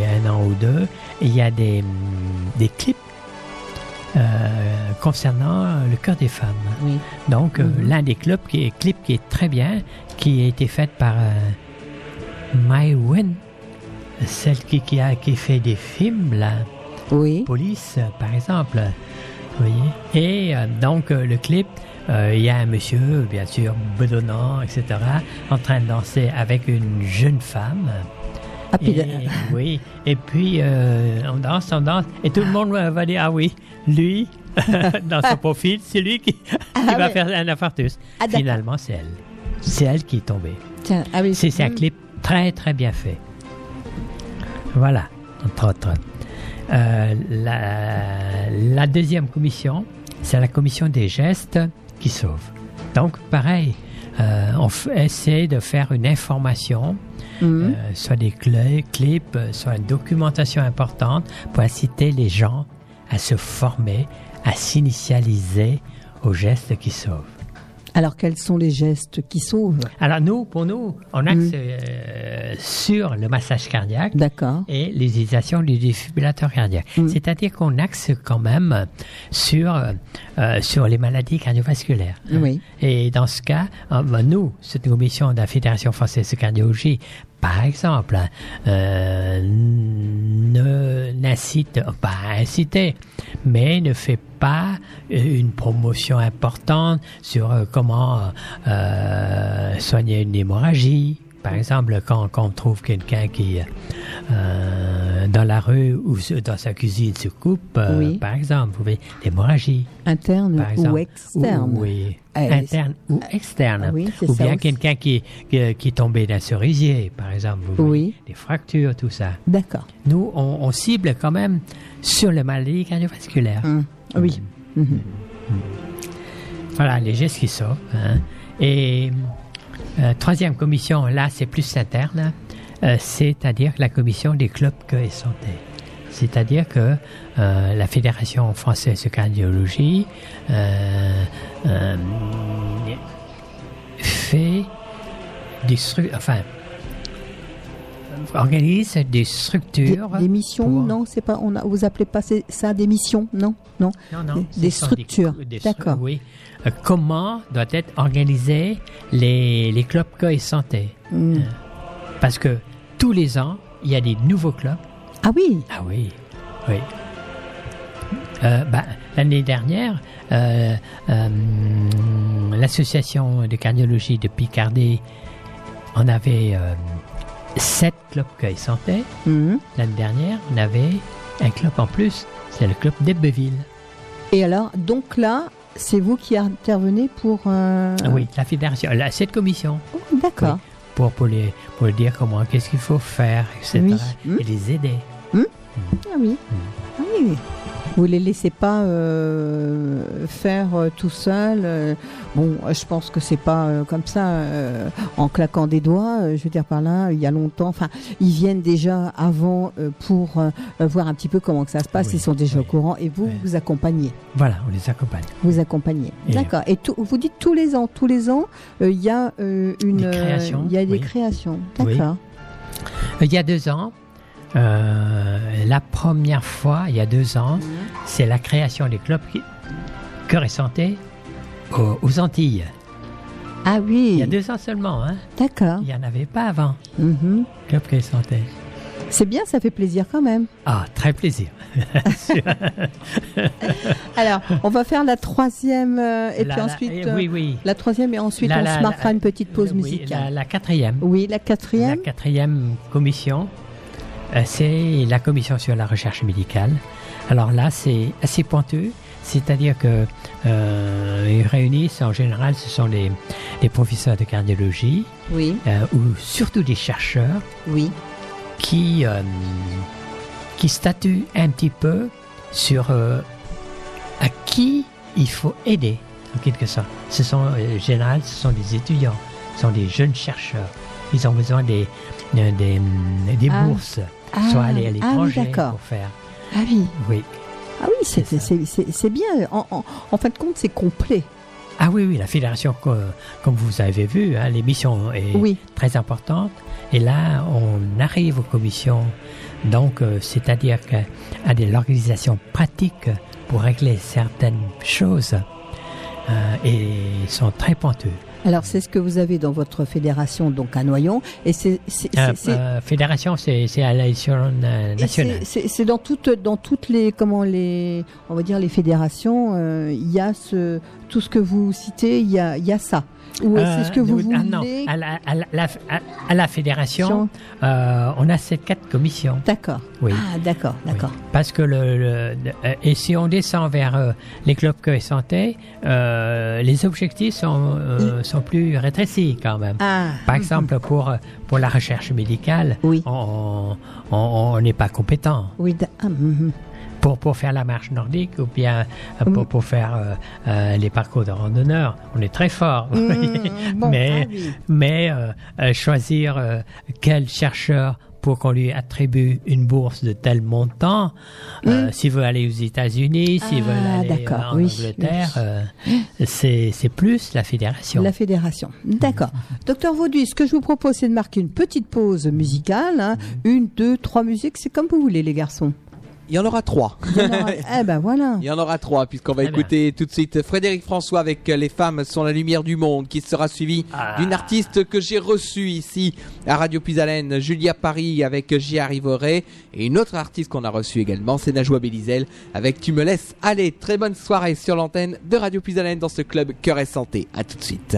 y a un an ou deux. Il y a des, des clips euh, concernant le cœur des femmes. Oui. Donc, euh, Mhm. l'un des clubs qui est, clips qui est très bien, qui a été fait par euh, Mai Wen, celle qui, qui a qui fait des films, là, Oui. Police, par exemple. Vous voyez? Et euh, donc, le clip, il y a un monsieur, bien sûr, bedonnant, etc., en train de danser avec une jeune femme. Et, oui, et puis euh, on danse, on danse, et tout le monde va dire, ah oui, lui, dans son profil, c'est lui qui, qui Ah, va faire un infarctus. Ah. Finalement, c'est elle. C'est elle qui est tombée. Tiens, ah oui. C'est un clip très très bien fait. Voilà, entre autres. Euh, la, la deuxième commission, c'est la commission des gestes qui sauvent. Donc, pareil, euh, on essaie de faire une information, Mhm. euh, soit des clips, euh, soit une documentation importante pour inciter les gens à se former, à s'initialiser aux gestes qui sauvent. Alors, quels sont les gestes qui sauvent Alors nous, pour nous, on axe Mm. euh, sur le massage cardiaque et l'utilisation du défibrillateur cardiaque. Mm. C'est-à-dire qu'on axe quand même sur euh, sur les maladies cardiovasculaires. Oui. Et dans ce cas, euh, ben, nous, cette commission de la Fédération française de cardiologie, par exemple, euh, ne n'incite pas à inciter, mais ne fait pas euh, une promotion importante sur euh, comment euh, soigner une hémorragie. Par exemple, quand, quand on trouve quelqu'un qui euh, dans la rue ou dans sa cuisine se coupe, euh, Oui. par exemple, vous voyez, l'hémorragie. Interne Par exemple. ou externe. Ou- oui, Eh, interne ou externe. Ah oui, ou bien quelqu'un qui, qui, qui est tombé d'un cerisier, par exemple. Vous voyez. Des fractures, tout ça. D'accord. Nous, on, on cible quand même sur le maladie cardiovasculaire. Hum, Oui. Mhm. Voilà, les gestes qui sortent. hein. Et euh, troisième commission, là, c'est plus interne, euh, c'est-à-dire la commission des clubs que et santé. C'est-à-dire que euh, la Fédération française de cardiologie fait des enfin organise des structures. des missions, pour- non, c'est pas. On a, vous appelez pas ça des missions, non, non. Non, non, Des- structures. D'accord. Oui. Euh, comment doit être organisé les, les clubs co et santé Hum. Parce que tous les ans, il y a des nouveaux clubs. Ah oui. Ah oui, oui. Euh, bah, L'année dernière, euh, euh, l'association de cardiologie de Picardie en avait euh, sept clubs et santé. Mhm. L'année dernière, on avait un club en plus, c'est le club d'Ebbeville. Et alors, donc là, c'est vous qui intervenez pour. euh, Ah Oui, la fédération, la, cette commission, oh, D'accord. pour, pour, les, pour dire comment, qu'est-ce qu'il faut faire, etc. Oui. Hmm. Et les aider. Ah oui. Ah oui, oui. Vous les laissez pas euh, faire euh, tout seul. euh, bon, je pense que c'est pas euh, comme ça euh, en claquant des doigts. je veux dire par là, il y a longtemps. Enfin, ils viennent déjà avant euh, pour euh, voir un petit peu comment que ça se passe. Oui, Ils sont déjà oui. au courant et vous Oui. vous accompagnez. Voilà, on les accompagne. Vous accompagnez. D'accord. Et tout- vous dites tous les ans, tous les ans, il y a euh, une. Des créations, Il y a des créations. D'accord. Il y a deux ans, euh, la première fois, il y a deux ans, c'est la création des clubs qui- Cœur et Santé aux, aux Antilles. Ah oui. Il y a deux ans seulement, hein. D'accord. Il n'y en avait pas avant, Mhm. Club Cœur et Santé. C'est bien, ça fait plaisir quand même. Ah, très plaisir. Alors, on va faire la troisième euh, et La- puis la- ensuite eh, euh, oui, oui. la troisième et ensuite La- on la- se marquera la- une petite pause musicale. La, la quatrième. Oui, la La quatrième. quatrième commission, euh, c'est la commission sur la recherche médicale. Alors là, c'est assez pointu, c'est-à-dire que euh, ils réunissent en général, ce sont les, les professeurs de cardiologie Oui, euh, ou surtout des chercheurs oui. qui euh, qui statuent un petit peu sur euh, à qui il faut aider en quelque sorte. Ce sont euh, en général, ce sont des étudiants, ce sont des jeunes chercheurs. Ils ont besoin des euh, des, des Ah. bourses, Ah, soit aller à ah oui, l'étranger d'accord. pour faire. Ah oui, Oui. ah oui, c'est bien. En, en, en fin de compte, c'est complet. Ah oui, oui, la fédération, co- comme vous avez vu, hein, l'émission est Oui, très importante. Et là, on arrive aux commissions. Donc, euh, c'est-à-dire qu'à de l'organisation pratique pour régler certaines choses euh, et sont très pointues. Alors c'est ce que vous avez dans votre fédération, donc à Noyon, et c'est c'est- Euh, euh, fédération, c'est c'est à l'échelon euh, et national. c'est- c'est c'est dans toutes dans toutes les comment les on va dire les fédérations, euh, il y a ce tout ce que vous citez, il y a il y a ça. Ou Euh, c'est ce que vous nous- voulez ah non, à la, à la- à- la fédération, euh, on a ces quatre commissions. D'accord. Oui. Ah d'accord, Oui. d'accord. Parce que le, le- euh, et si on descend vers euh, les clubs que santé, euh, les objectifs sont euh, sont plus rétrécis quand même. Ah. Par exemple, pour euh, pour la recherche médicale, Oui. on n'est pas compétent. Oui, ah, mhm. Pour pour faire la marche nordique ou bien euh, pour Mm. pour faire euh, euh, les parcours de randonneurs, on est très fort. vous voyez. Mm, bon, mais mais euh, choisir quel chercheur pour qu'on lui attribue une bourse de tel montant, euh, s'il veut aller aux États-Unis, s'il veut Mm. Ah, aller en oui, Angleterre, oui. c'est plus la fédération. La fédération. D'accord. Docteur Vauduit, ce que je vous propose, c'est de marquer une petite pause musicale. hein. Une, deux, trois musiques. C'est comme vous voulez, les garçons. Il y en aura trois. Il y en aura- eh ben voilà. Il y en aura trois, puisqu'on va Très bien. écouter tout de suite Frédéric François avec euh, Les femmes sont la lumière du monde, qui sera suivi Ah. d'une artiste que j'ai reçue ici à Radio Puisalène, Julia Paris avec J'y arriverai, et une autre artiste qu'on a reçue également, c'est Najwa Belizel avec Tu me laisses aller. Très bonne soirée sur l'antenne de Radio Puisalène dans ce club Cœur et Santé. À tout de suite.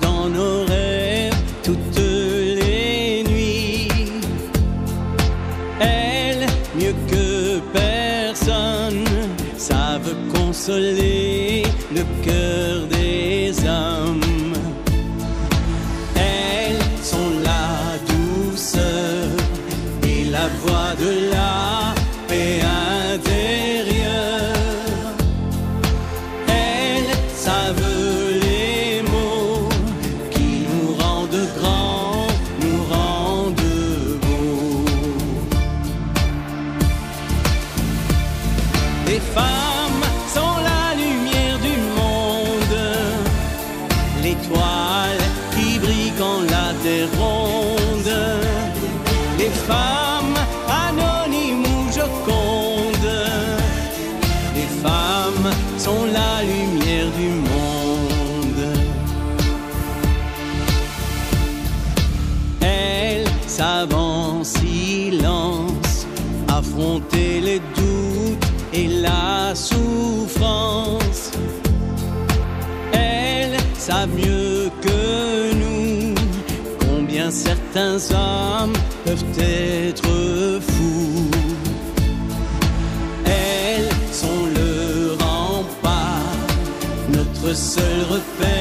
Dans nos rêves toutes les nuits. Elle, mieux que personne, savent consoler le cœur mieux que nous combien certains hommes peuvent être fous. Elles sont le rempart, notre seul repère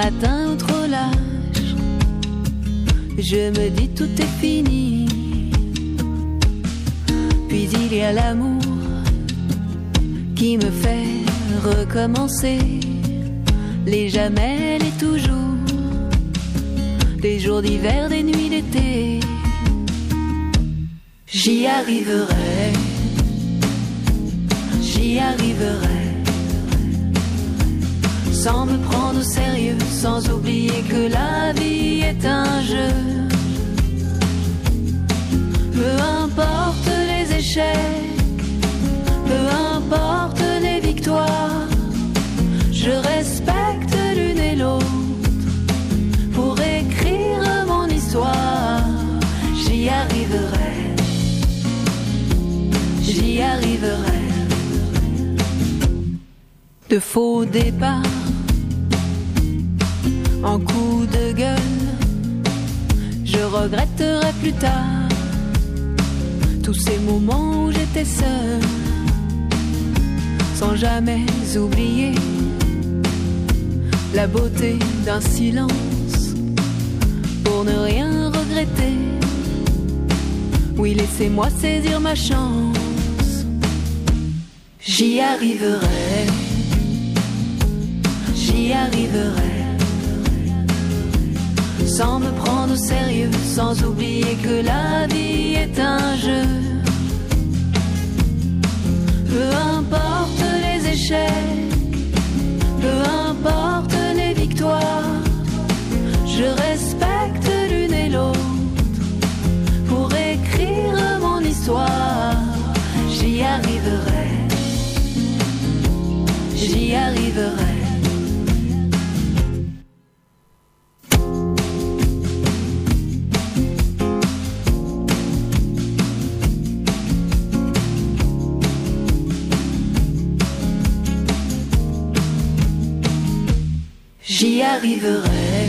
des matins trop lâches. Je me dis tout est fini. Puis il y a l'amour qui me fait recommencer les jamais, les toujours, des jours d'hiver, des nuits d'été. J'y arriverai, j'y arriverai, sans me prendre au sérieux, sans oublier que la vie est un jeu. Peu importe les échecs, peu importe les victoires, je respecte l'une et l'autre pour écrire mon histoire. J'y arriverai, j'y arriverai. De faux départs, en coup de gueule. Je regretterai plus tard tous ces moments où j'étais seule, sans jamais oublier la beauté d'un silence pour ne rien regretter. Oui, laissez-moi saisir ma chance, j'y arriverai, j'y arriverai sans me prendre au sérieux, sans oublier que la vie est un jeu. Peu importe les échecs, peu importe les victoires, je respecte l'une et l'autre pour écrire mon histoire. J'y arriverai, j'y arriverai. J'y arriverai,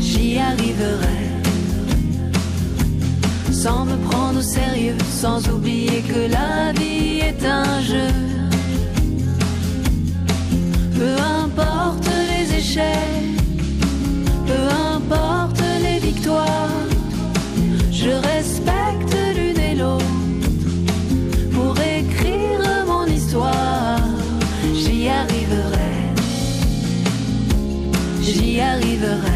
j'y arriverai. Sans me prendre au sérieux, sans oublier que la vie est un jeu. Peu importe les échecs, peu importe les victoires, je respecte. qui arrivera.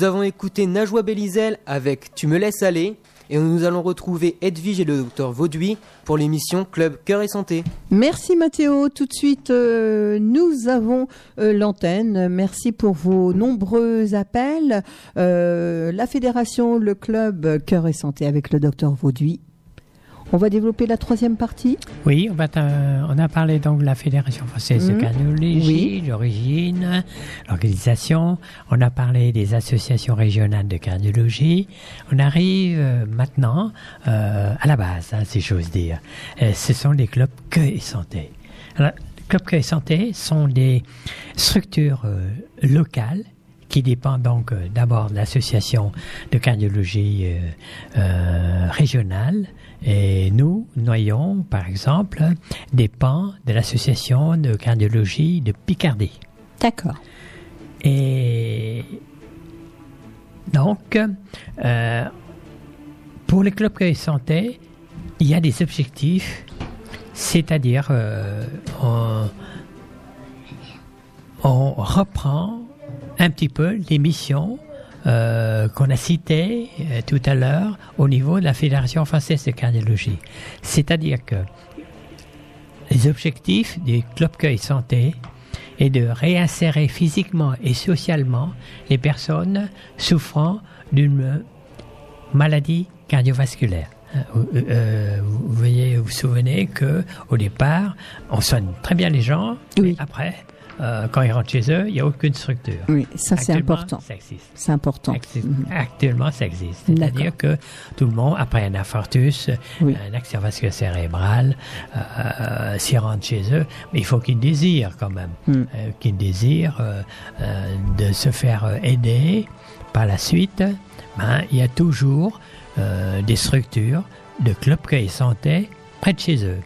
Nous avons écouté Najwa Belizel avec Tu me laisses aller et nous allons retrouver Edwige et le docteur Vauduit pour l'émission Club Cœur et Santé. Merci Mathéo. Tout de suite, euh, nous avons euh, l'antenne. Merci pour vos nombreux appels. Euh, la fédération, le club Cœur et Santé avec le docteur Vauduit. On va développer la troisième partie. Oui, on, va on a parlé donc de la Fédération française de Mhm. cardiologie, l'origine, l'organisation. On a parlé des associations régionales de cardiologie. On arrive euh, maintenant euh, à la base, hein, si j'ose dire. Euh, ce sont les clubs que et santé. Alors, les clubs que et santé sont des structures euh, locales qui dépendent donc euh, d'abord de l'association de cardiologie euh, euh, régionale. Et nous, Noyon, par exemple, dépend de l'association de cardiologie de Picardie. D'accord. Et donc, euh, pour les clubs de santé, il y a des objectifs, c'est-à-dire euh, on, on reprend un petit peu les missions euh, qu'on a citées euh, tout à l'heure au niveau de la Fédération française de cardiologie. C'est-à-dire que les objectifs du club Cueil Santé est de réinsérer physiquement et socialement les personnes souffrant d'une maladie cardiovasculaire. Euh, euh, vous voyez, vous vous souvenez que au départ, on soigne très bien les gens, mais après, euh, quand ils rentrent chez eux, il n'y a aucune structure. Oui, ça c'est important. Ça existe. C'est important. Existe. Mhm. Actuellement, ça existe. C'est-à-dire que tout le monde, après un infarctus, Oui. un accident vasculaire cérébral, euh, s'ils rentrent chez eux, mais il faut qu'ils désirent quand même, Mm. euh, qu'ils désirent euh, euh, de se faire euh, aider par la suite. Ben, il y a toujours euh, des structures de clubs et santé près de chez eux.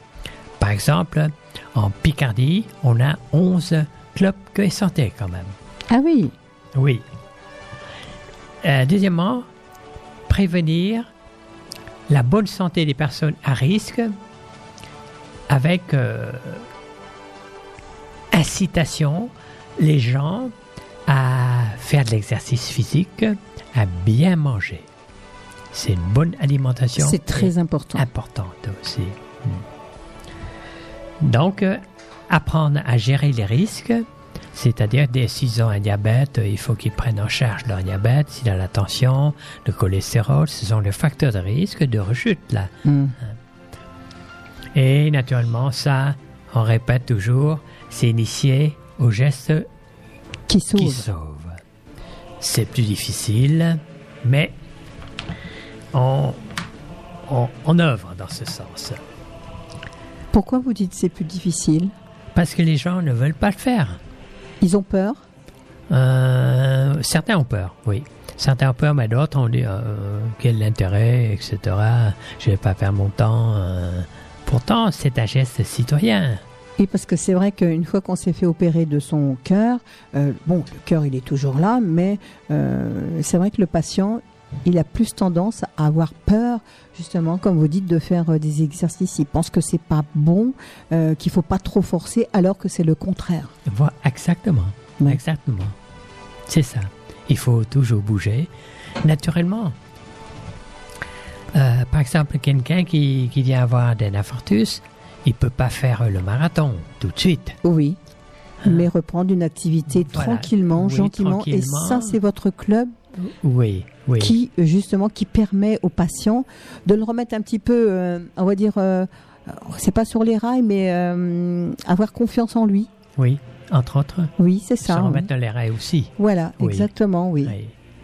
Par exemple, en Picardie, on a 11 clubs et santé quand même. Ah oui. Oui. Euh, deuxièmement, prévenir la bonne santé des personnes à risque avec euh, incitation les gens à faire de l'exercice physique, à bien manger. C'est une bonne alimentation. C'est très important. Importante aussi. Mm. Donc, euh, apprendre à gérer les risques, c'est-à-dire dès s'ils ont un diabète, il faut qu'ils prennent en charge leur diabète, s'il a la tension, le cholestérol, ce sont les facteurs de risque de rechute là. Mm. Et naturellement, ça, on répète toujours, c'est initié au geste qui sauve. Qui sauve. C'est plus difficile, mais on, on, on œuvre dans ce sens. Pourquoi vous dites c'est plus difficile? Parce que les gens ne veulent pas le faire. Ils ont peur? Euh, certains ont peur, oui. Certains ont peur, mais d'autres ont dit euh, quel intérêt, etc. Je vais pas perdre mon temps. euh. Pourtant, c'est un geste citoyen. Oui, parce que c'est vrai qu'une fois qu'on s'est fait opérer de son cœur, euh, bon, le cœur il est toujours là, mais euh, c'est vrai que le patient, il a plus tendance à avoir peur, justement, comme vous dites, de faire euh, des exercices. Il pense que c'est pas bon, euh, qu'il faut pas trop forcer, alors que c'est le contraire. Exactement. Exactement. C'est ça. Il faut toujours bouger. Naturellement. Euh, par exemple, quelqu'un qui, qui vient avoir un infarctus, il peut pas faire le marathon tout de suite. Oui. Mais reprendre une activité Voilà. tranquillement, Oui, gentiment. Et ça, c'est votre club Oui, oui. qui euh, justement qui permet aux patients de le remettre un petit peu, euh, on va dire, euh, c'est pas sur les rails, mais euh, avoir confiance en lui. Oui, entre autres. Oui, c'est ça. Se oui. remettre dans les rails aussi. Voilà, Oui. exactement, oui.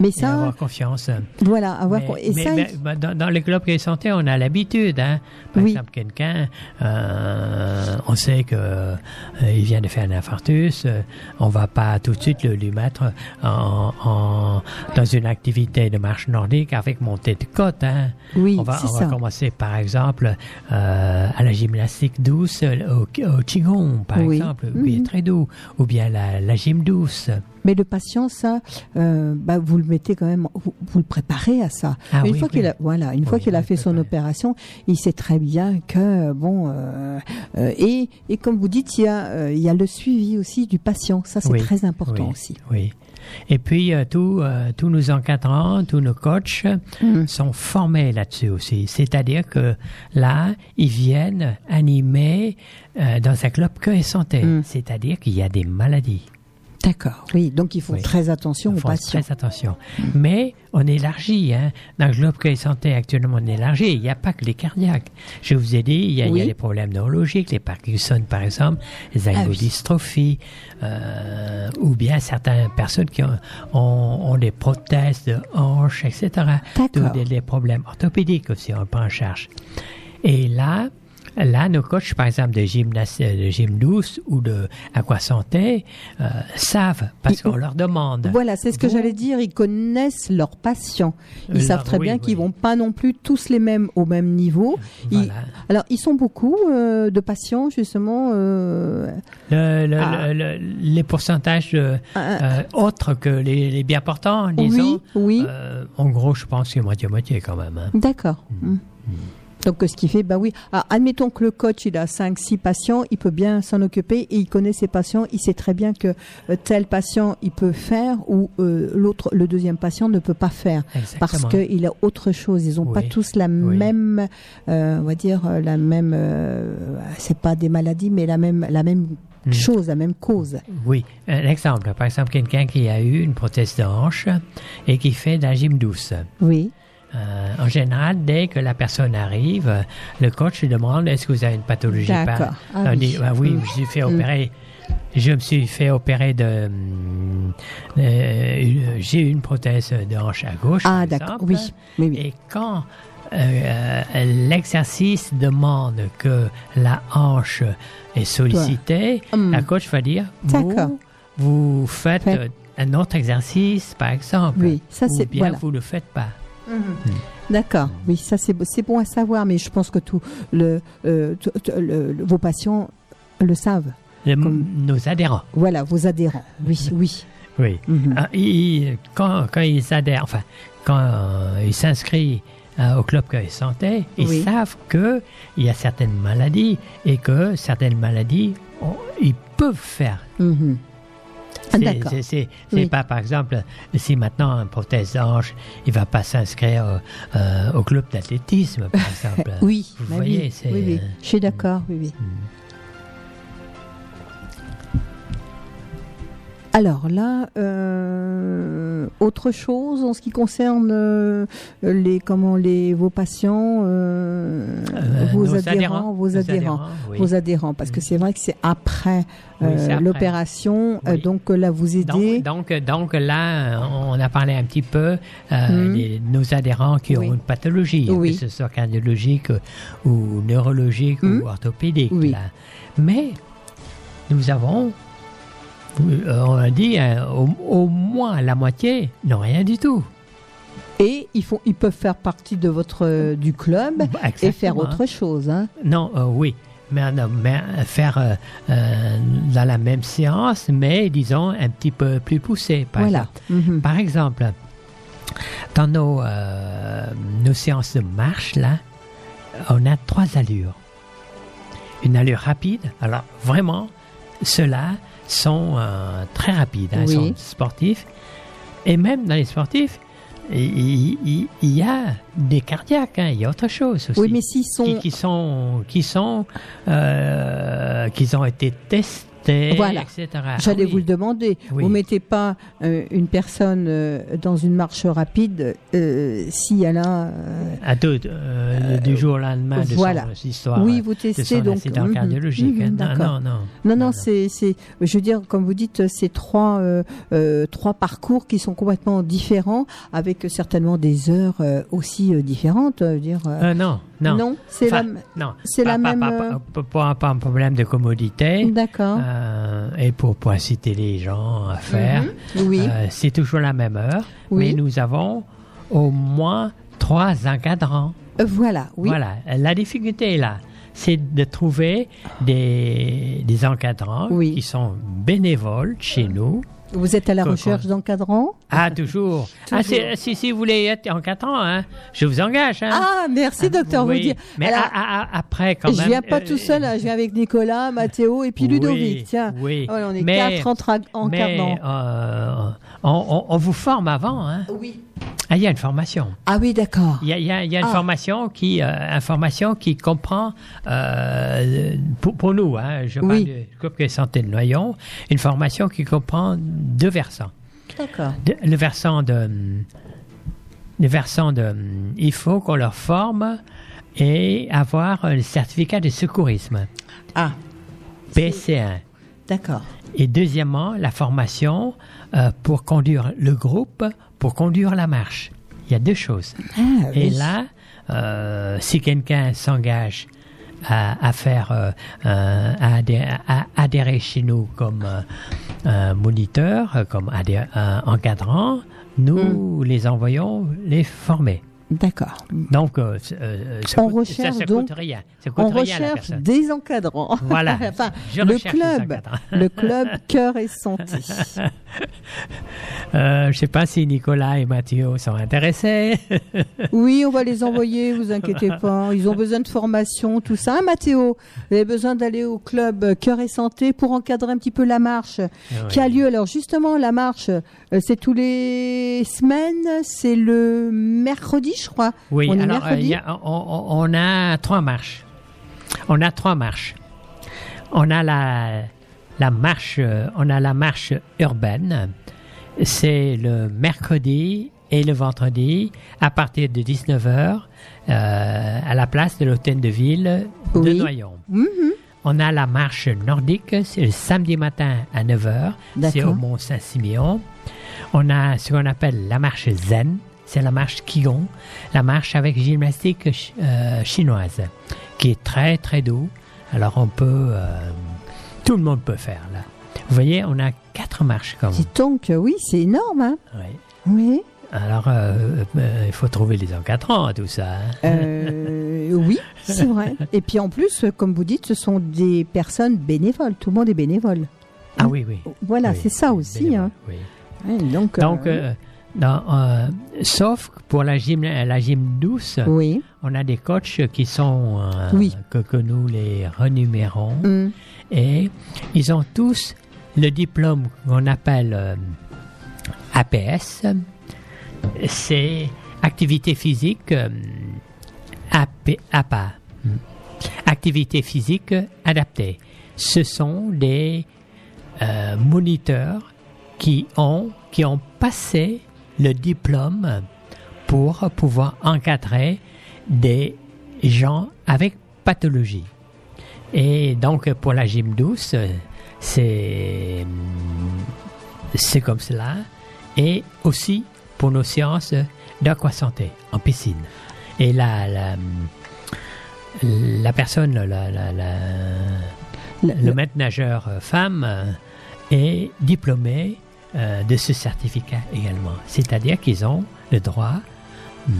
Mais ça, avoir confiance. voilà, avoir Mais- con- et mais- ça, mais- dans, dans les clubs de santé, on a l'habitude. Hein. Par Oui. exemple, quelqu'un, euh, on sait que euh, il vient de faire un infarctus. euh, on va pas tout de suite le, lui mettre en, en- dans une activité de marche nordique avec montée de côte. Hein. Oui, on va, on va commencer par exemple euh, à la gymnastique douce, au, au qigong par Oui. exemple, qui est Mhm. très doux, ou bien la, la gym douce. Mais le patient, ça, euh, bah, vous le mettez quand même, vous, vous le préparez à ça. Ah une oui, fois oui. qu'il a, voilà, une fois qu'il a fait son opération, il sait très bien que bon, euh, euh, et et comme vous dites, il y a, il y a le suivi aussi du patient. Ça, c'est très important aussi. Oui. Et puis, euh, tous euh, tous nos encadrants, tous nos coachs Mm. sont formés là-dessus aussi. C'est-à-dire que là, ils viennent animer euh, dans un club que et santé. Mm. C'est-à-dire qu'il y a des maladies. D'accord. Oui, donc il faut Oui. très attention aux patients. Très attention. Mais on élargit. Hein. Dans le Globe Santé, actuellement, on élargit. Il n'y a pas que les cardiaques. Je vous ai dit, il y a, il y a Oui. les problèmes neurologiques, les Parkinson, par exemple, les Ah oui. algodystrophies, euh, ou bien certaines personnes qui ont, ont, ont des prothèses de hanches, etc. D'accord. Des, des problèmes orthopédiques aussi, on prend en charge. Et là, Là, nos coachs, par exemple, de gymnase, de gym douce ou de aquasanté, euh, savent parce qu'on leur demande. Voilà, c'est ce que j'allais dire. Ils connaissent leurs patients. Ils Euh, savent très oui, bien oui. qu'ils vont pas non plus tous les mêmes au même niveau. Ils- alors, ils sont beaucoup euh, de patients justement. euh, Le- le- Ah. le- le- les pourcentages euh, Ah. euh, autres que les, les bien portants, disons. Oui, oui. euh, en gros, je pense que c'est moitié-moitié quand même. hein. D'accord. Mm. Donc, ce qui fait, bah oui. Alors, admettons que le coach, il a 5, 6 patients, il peut bien s'en occuper et il connaît ses patients. Il sait très bien que euh, tel patient, il peut faire ou euh, l'autre, le deuxième patient ne peut pas faire. Parce Exactement. qu'il a autre chose. Ils n'ont pas Oui. tous la Oui. même, euh, on va dire, euh, la même, euh, c'est pas des maladies, mais la même, la même Mm. chose, la même cause. Oui, un exemple. Par exemple, quelqu'un qui a eu une prothèse de hanche et qui fait de la gym douce. Oui. Euh, en général, dès que la personne arrive, euh, le coach lui demande est-ce que vous avez une pathologie D'accord. Ah On oui. Ah oui, Mm. je me suis fait Mm. opérer. Je me suis fait opérer de. euh, une- J'ai une prothèse de hanche à gauche. Ah, d'accord. Oui. Oui, oui. Et quand euh, euh, l'exercice demande que la hanche est sollicitée, Hum. la coach va dire D'accord. vous, vous faites Fait- euh, un autre exercice, par exemple. Oui, ça, ou c'est- bien voilà. vous ne le faites pas. D'accord. Oui, ça c'est bon à savoir, mais je pense que tout le, euh, tout- tout- le- le- vos patients le savent. Le- Comme- Nos adhérents. Voilà, vos adhérents. Oui, oui. Oui. Mhm. Ah, ils- quand, quand ils adhèrent, enfin, quand euh, ils s'inscrivent euh, au club Cœur et Santé, ils Oui. savent que il y a certaines maladies et que certaines maladies, on- ils peuvent faire. Ah, C'est-. C'est Oui. pas, par exemple, si maintenant un prothèse d'ange, il va pas s'inscrire euh, euh, au club d'athlétisme, par exemple. Oui, Vous bah voyez, oui, c'est. oui, oui. euh, Je suis d'accord, oui, oui. Alors là, euh, autre chose en ce qui concerne euh, les comment les vos patients, euh, vos adhérents, adhérents, vos adhérents, adhérents, oui. vos adhérents, parce que c'est vrai que c'est après, Oui, l'opération, Oui. donc là vous aidez. Donc, donc, donc là, on a parlé un petit peu euh, Mhm. des- nos adhérents qui ont une pathologie, hein, que ce soit cardiologique ou neurologique ou orthopédique. Oui. là. Mais nous avons, on a dit, euh, au, au moins la moitié n'ont rien du tout. Et ils font, ils peuvent faire partie de votre euh, du club Bah, et faire autre chose. Hein. Non, euh, oui. Mais, non, mais faire euh, euh, dans la même séance, mais disons un petit peu plus poussé. Par Voilà. exemple. Mhm. Par exemple, dans nos, euh, nos séances de marche, là, on a trois allures. Une allure rapide, alors vraiment, ceux-là sont euh, très rapides, hein, Oui. sont sportifs. Et même dans les sportifs, il, il- il- il y a des cardiaques, hein, il y a autre chose aussi. Oui, mais s'ils sont qui, qui sont, qui sont, euh, qui ont été testés, Voilà. etc. J'allais Ah oui. vous le demander. Oui. Vous mettez pas euh, une personne euh, dans une marche rapide euh, si elle a. À tout, euh, du jour au lendemain de voilà. son histoire. oui, vous testez donc. incident Mhm, cardiologique. mhm, hein. non, non, non. Non, non, c'est, c'est, je veux dire, comme vous dites, c'est trois, trois parcours qui sont complètement différents, avec certainement des heures aussi différentes. je veux dire, non, non. non, c'est Enfin, la, m- non. c'est Pas- la pas- même, Pas, euh, pas- pas- pas un problème de commodité. D'accord. euh, et pour, pour inciter les gens à faire, Mhm, oui. euh, c'est toujours la même heure. Oui. Mais nous avons au moins trois encadrants. Voilà, oui. Voilà, la difficulté est là. C'est de trouver des, des encadrants Oui. qui sont bénévoles chez nous Vous êtes à la recherche d'encadrants Ah, toujours. Ah, si, si vous voulez être en 4 ans, hein, je vous engage. Hein. Ah, merci, docteur oui. Vaudier. Mais Alors, a- a- après, quand je même. viens pas euh, tout seul, hein, je viens avec Nicolas, Mathéo et puis oui, Ludovic. Tiens, Oui. Ah ouais, on est mais, quatre encadrants. Mais euh, on, on- on vous forme avant. Hein. Oui. Ah, il y a une formation. Ah oui, d'accord. Il y a, il y a- il y a une Ah. formation qui, euh, information qui comprend, euh, pour, pour nous, hein, je parle Oui. du groupe de santé de Noyon, une formation qui comprend deux versants. D'accord. De- le versant de le versant de il faut qu'on leur forme et avoir le certificat de secourisme Ah, PC1 d'accord. et deuxièmement la formation euh, pour conduire le groupe pour conduire la marche il y a deux choses Ah, et oui. là euh, si quelqu'un s'engage à, à faire euh, euh, à, adhérer, à adhérer chez nous comme euh, moniteur, comme encadrant, nous les envoyons les former. D'accord. Donc, euh, euh, ça On coûte, recherche ça, ça donc- coûte rien. Ça coûte On rien recherche des encadrants. Voilà. enfin, Je le club, le club cœur et santé. Euh, je ne sais pas si Nicolas et Mathieu sont intéressés. Oui, on va les envoyer, vous inquiétez pas. Ils ont besoin de formation, tout ça. Hein, Mathéo, vous avez besoin d'aller au club Cœur et Santé pour encadrer un petit peu la marche qui a lieu. Alors justement, la marche, c'est tous les semaines, c'est le mercredi, je crois. Oui, on alors euh, y a- on, a trois marches. On a trois marches. On a la, la marche, euh, on a la marche urbaine. C'est le mercredi et le vendredi à partir de 19h à la place de l'hôtel de ville de Oui. Noyon. Mhm. On a la marche nordique, c'est le samedi matin à 9h, c'est au Mont Saint-Siméon. On a ce qu'on appelle la marche zen, c'est la marche Qigong, la marche avec gymnastique euh, chinoise, qui est très très doux. Alors on peut, euh, tout le monde peut faire là. Vous voyez, on a quatre marches comme. Dis donc, euh, oui, c'est énorme. Hein Oui. oui. Alors euh, euh, il faut trouver les encadrants à tout ça. hein. Euh, oui, c'est vrai. Et puis en plus, comme vous dites, ce sont des personnes bénévoles. Tout le monde est bénévole. Ah oui, oui. Voilà, Oui, c'est ça aussi. hein. oui. Ouais, donc, Donc, dans, euh, sauf pour la gym, la gym douce, oui. on a des coachs qui sont euh, Oui. que, que nous les renumérons Mm. et ils ont tous le diplôme qu'on appelle euh, APS. C'est activité physique AP, APA. Mm. Activité physique adaptée. Ce sont des moniteurs qui ont, qui ont passé le diplôme pour pouvoir encadrer des gens avec pathologie. Et donc pour la gym douce, c'est c'est comme cela. Et aussi pour nos séances d'aquasanté en piscine. Et la, la, la personne, la, la, la- Le- le maître nageur euh, femme euh, est diplômé euh, de ce certificat également. C'est-à-dire qu'ils ont le droit hum,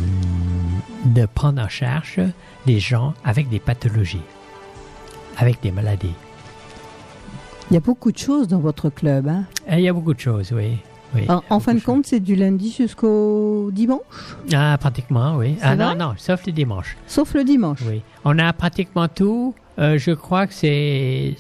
de prendre en charge des gens avec des pathologies, avec des maladies. Il y a beaucoup de choses dans votre club. hein. Et il y a beaucoup de choses, oui. oui. En, en fin de compte, c'est du lundi jusqu'au dimanche, Ah, pratiquement, oui. Ah non, non, sauf le dimanche. sauf le dimanche. Oui. On a pratiquement tout. euh, je crois que c'est.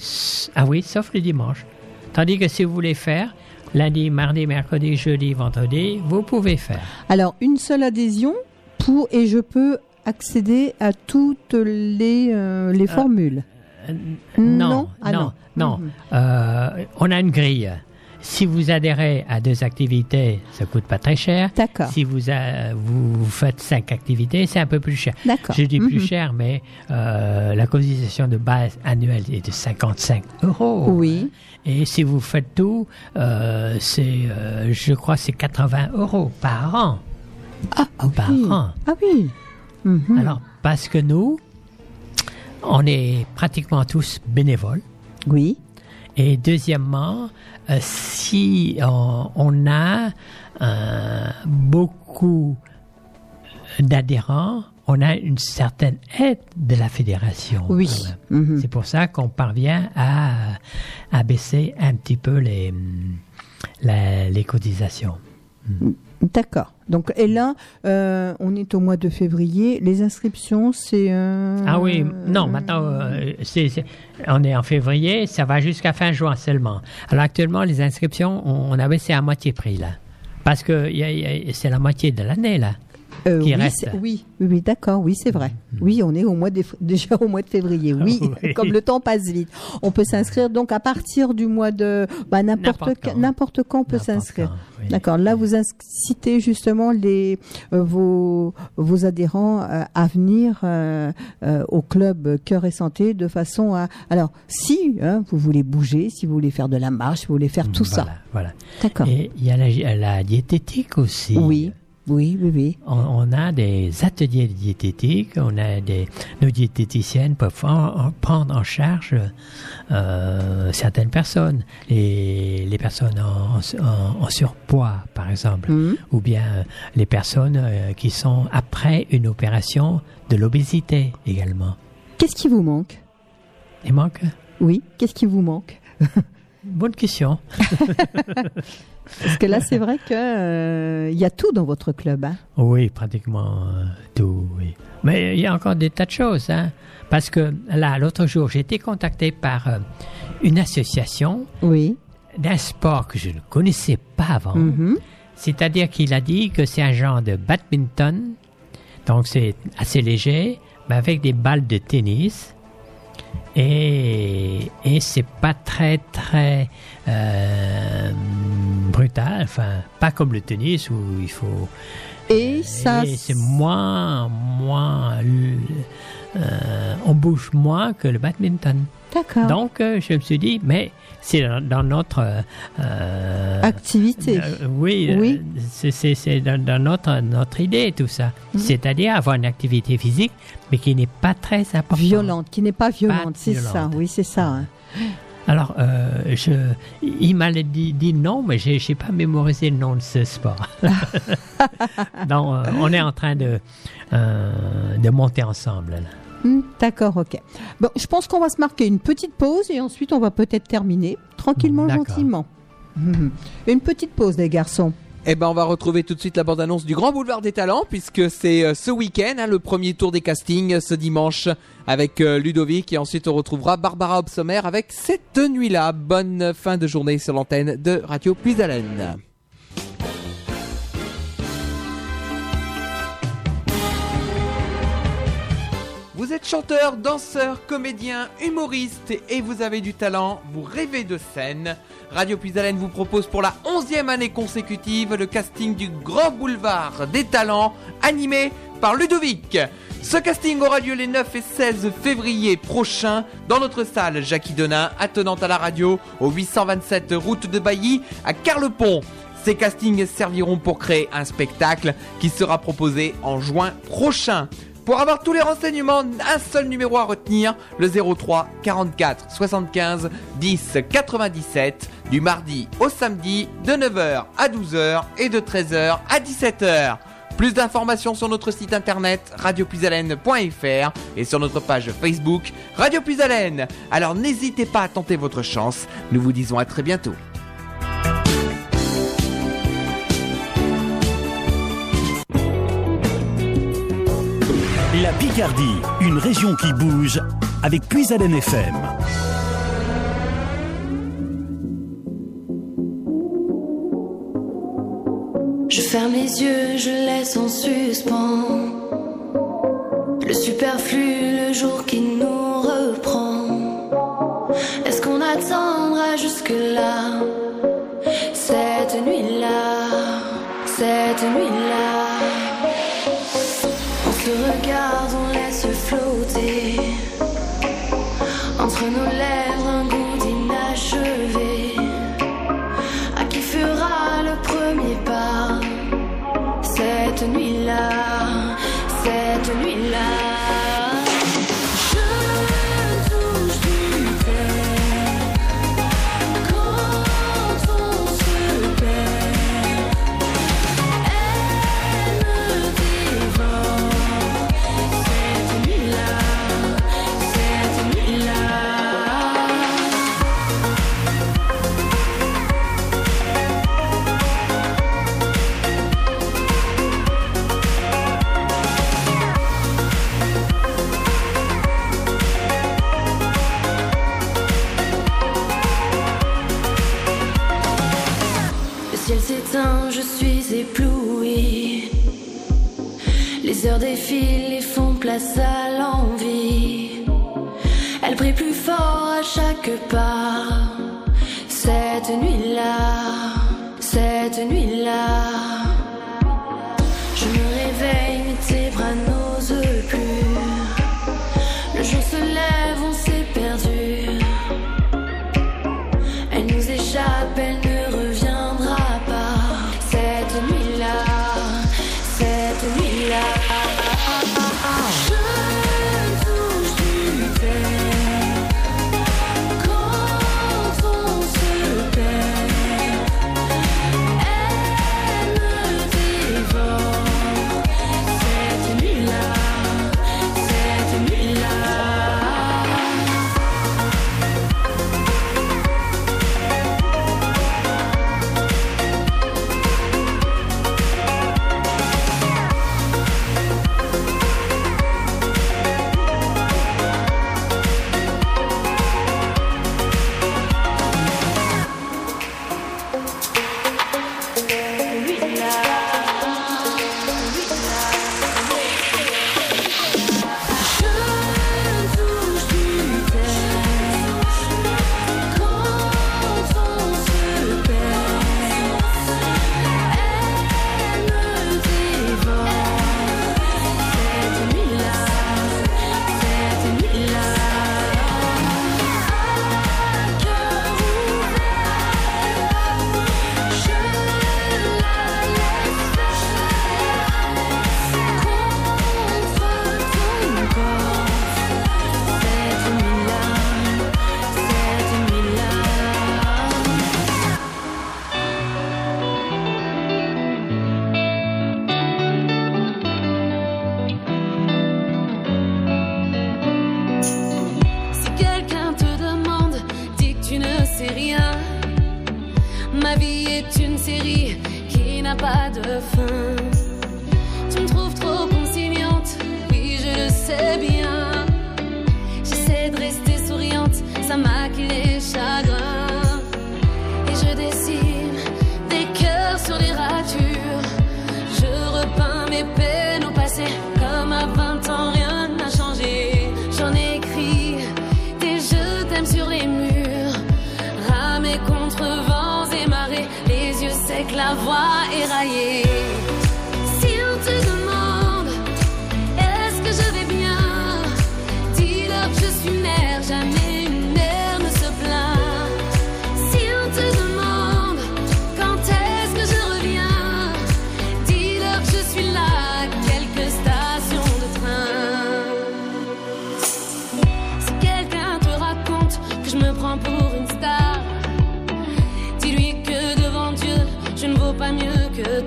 Ah oui, sauf le dimanche. Tandis que si vous voulez faire lundi, mardi, mercredi, jeudi, vendredi, vous pouvez faire. Alors, une seule adhésion pour et je peux accéder à toutes les, euh, les formules. Euh, Non. Non, Ah, non, non. non. Mhm. Euh, on a une grille. Si vous adhérez à deux activités, ça coûte pas très cher. D'accord. Si vous, a- vous, faites cinq activités, c'est un peu plus cher. D'accord. Je dis plus Mhm. cher, mais euh, la cotisation de base annuelle est de 55 euros. Oui. Et si vous faites tout, euh, c'est, euh, je crois, c'est 80 euros par an. Ah, ah Par oui. an. Ah oui. Mhm. Alors, parce que nous, on est pratiquement tous bénévoles. Oui. Et deuxièmement, euh, si on, on a beaucoup d'adhérents, on a une certaine aide de la fédération. Oui. Mhm. C'est pour ça qu'on parvient à, à baisser un petit peu les, la- les cotisations. D'accord. Donc, et là, euh, on est au mois de février. Les inscriptions, c'est. euh, Ah oui, non, maintenant, euh, on est en février, ça va jusqu'à fin juin seulement. Alors actuellement, les inscriptions, on, on a baissé à moitié prix là. Parce que c'est la moitié de l'année là. Euh, qui oui, reste. oui, d'accord, oui, c'est vrai. Oui, on est au mois de, déjà au mois de février. Oui, Oui. comme le temps passe vite. On peut s'inscrire donc à partir du mois de bah, n'importe quand, n'importe quand on peut s'inscrire. D'accord. Là, vous incitez justement les euh, vos vos adhérents euh, à venir au club Cœur et Santé de façon à. Alors, si hein, vous voulez bouger, si vous voulez faire de la marche, si vous voulez faire tout ça. Voilà. D'accord. Et il y a la, la diététique aussi. Oui, oui, oui, oui. On, on a des ateliers de diététique, on a des, nos diététiciennes peuvent en- en prendre en charge euh, certaines personnes, les, les personnes en, en- en surpoids par exemple, Mhm. ou bien euh, les personnes euh, qui sont après une opération de l'obésité également. Qu'est-ce qui vous manque? Il manque? Oui, qu'est-ce qui vous manque? Bonne question. Parce que là, c'est vrai que euh, y a tout dans votre club. Hein. Oui, pratiquement euh, tout, oui. Mais il y a encore des tas de choses, hein. Parce que là, l'autre jour, j'ai été contacté par euh, une association Oui. d'un sport que je ne connaissais pas avant. Mhm. C'est-à-dire qu'il a dit que c'est un genre de badminton, donc c'est assez léger, mais avec des balles de tennis. Et, et c'est pas très très euh, brutal, enfin pas comme le tennis où il faut Et ça, c'est moins, moins, euh, on bouge moins que le badminton. D'accord. Donc, euh, je me suis dit, mais c'est dans, notre euh, Activité. euh, oui, Oui. c'est- dans, dans notre notre idée tout ça. Mhm. C'est-à-dire avoir une activité physique, mais qui n'est pas très importante. violente, qui n'est pas violente, c'est ça. Oui, c'est ça. hein. Alors, euh, je, il m'a dit, dit non, mais j'ai j'ai pas mémorisé le nom de ce sport. Donc, euh, on est en train de euh, de monter ensemble. là. Hmm, D'accord, ok. Bon, je pense qu'on va se marquer une petite pause et ensuite on va peut-être terminer tranquillement, gentiment. Une petite pause, les garçons. Eh ben, on va retrouver tout de suite la bande-annonce du Grand Boulevard des Talents, puisque c'est euh, ce week-end, hein, le premier tour des castings, ce dimanche, avec euh, Ludovic, et ensuite on retrouvera Barbara Obsommer avec cette nuit-là. Bonne fin de journée sur l'antenne de Radio Plus Vous êtes chanteur, danseur, comédien, humoriste et vous avez du talent, vous rêvez de scène. Radio Puisalène vous propose pour la onzième année consécutive le casting du Grand Boulevard des Talents animé par Ludovic. Ce casting aura lieu les 9 et 16 février prochains dans notre salle Jackie Denain, attenante à la radio, au 827 route de Bailly à Carlepont. Ces castings serviront pour créer un spectacle qui sera proposé en juin prochain. Pour avoir tous les renseignements, un seul numéro à retenir, le 03 44 75 10 97, du mardi au samedi, de 9h à 12h et de 13h à 17h. Plus d'informations sur notre site internet radiopuisalène.fr et sur notre page Facebook Radio Puisalène. Alors n'hésitez pas à tenter votre chance. Nous vous disons à très bientôt. La Picardie, une région qui bouge avec Puisalène FM. Je ferme les yeux, je laisse en suspens le superflu, le jour qui nous reprend. Est-ce qu'on attendra jusque-là, cette nuit-là, cette nuit-là? Regarde, on laisse flotter entre nos lèvres Les heures défilent et font place à l'envie. Elle prie plus fort à chaque pas. Cette nuit-là, cette nuit-là.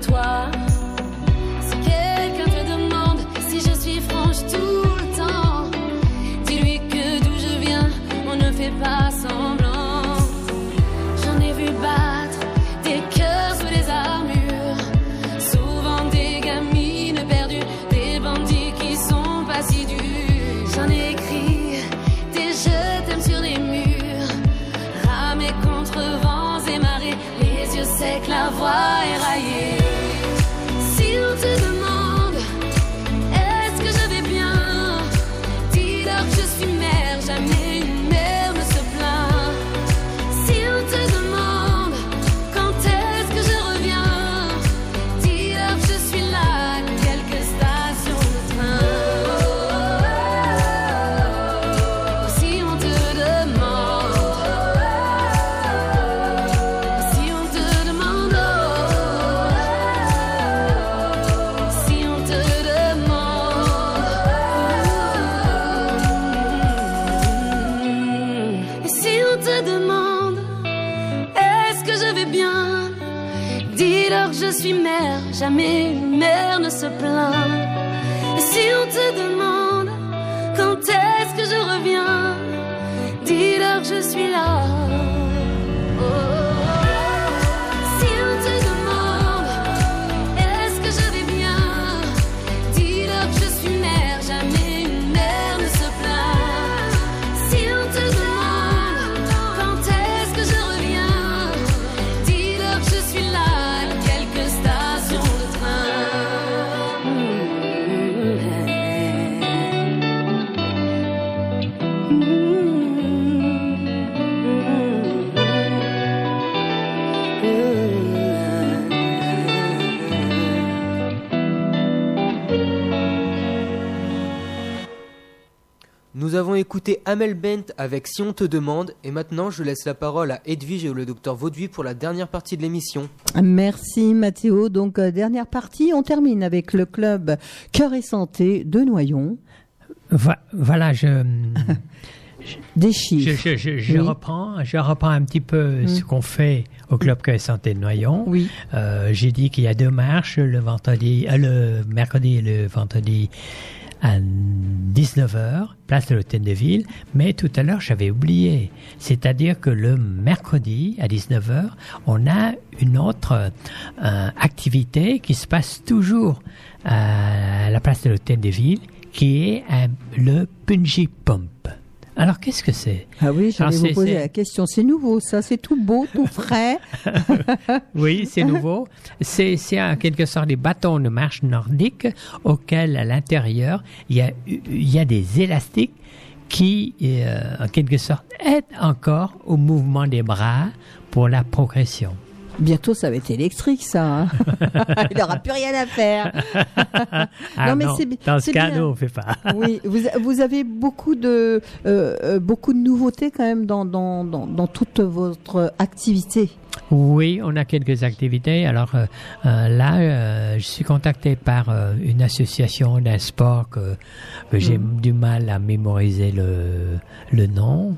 toi. Nous avons écouté Amel Bent avec Si on te demande et maintenant je laisse la parole à Edwige et le docteur Vauduit pour la dernière partie de l'émission. Merci Mathéo. Donc euh, dernière partie, on termine avec le club Cœur et Santé de Noyon. Voilà, je, Des je, chiffres. je, je, je Oui. reprends, je reprends un petit peu ce qu'on fait au Club Cœur et Santé de Noyon. Oui. Euh, J'ai dit qu'il y a deux marches, le vendredi, euh, le mercredi et le vendredi à 19h, place de l'Hôtel de Ville. Mais tout à l'heure, j'avais oublié. C'est-à-dire que le mercredi à 19h, on a une autre euh, activité qui se passe toujours à la place de l'Hôtel de Ville, qui est le Punji Pump. Alors, qu'est-ce que c'est? Ah oui, j'allais vous poser la question. C'est nouveau, ça, c'est tout beau, tout frais. Oui, c'est nouveau. C'est, en quelque sorte des bâtons de marche nordiques auxquels, à l'intérieur, il y a, y a des élastiques qui, euh, en quelque sorte, aident encore au mouvement des bras pour la progression. Bientôt, ça va être électrique, ça. hein. Il n'aura plus rien à faire. Ah Non, mais non, dans ce cas, nous, on fait pas. oui, vous, vous avez beaucoup de, euh, euh, beaucoup de nouveautés quand même dans, dans, dans, dans toute votre activité. Oui, on a quelques activités. Alors euh, là, euh, je suis contacté par euh, une association d'un sport que, que j'ai Mm. du mal à mémoriser le, le nom,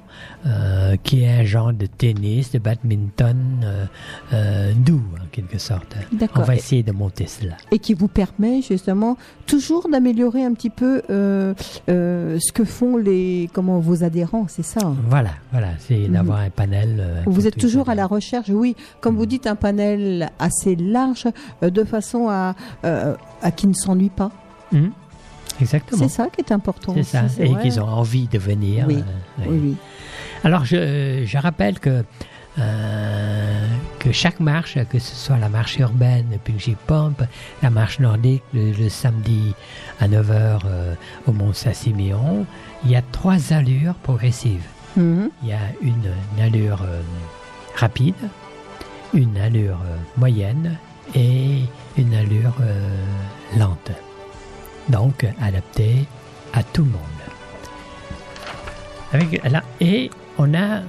euh, qui est un genre de tennis, de badminton euh, euh, doux en quelque sorte. On va essayer de monter cela. Et qui vous permet justement toujours d'améliorer un petit peu ce que font les comment vos adhérents, c'est ça hein? Voilà, voilà, c'est d'avoir un panel. Vous êtes toujours à la recherche, oui, comme vous dites, un panel assez large, de façon à, à qui ne s'ennuie pas. Mhm. Exactement. C'est ça qui est important. C'est ça, et qu'ils ont envie de venir. Oui, oui, oui. Alors, je, je rappelle que, euh, que chaque marche, que ce soit la marche urbaine, le Punji Pump, la marche nordique, le, le samedi à 9h au Mont Saint-Siméon, il y a trois allures progressives. Mhm. Il y a une, une allure euh, rapide, une allure euh, moyenne et une allure euh, lente. Donc, adaptée à tout le monde. Avec, là, et on a,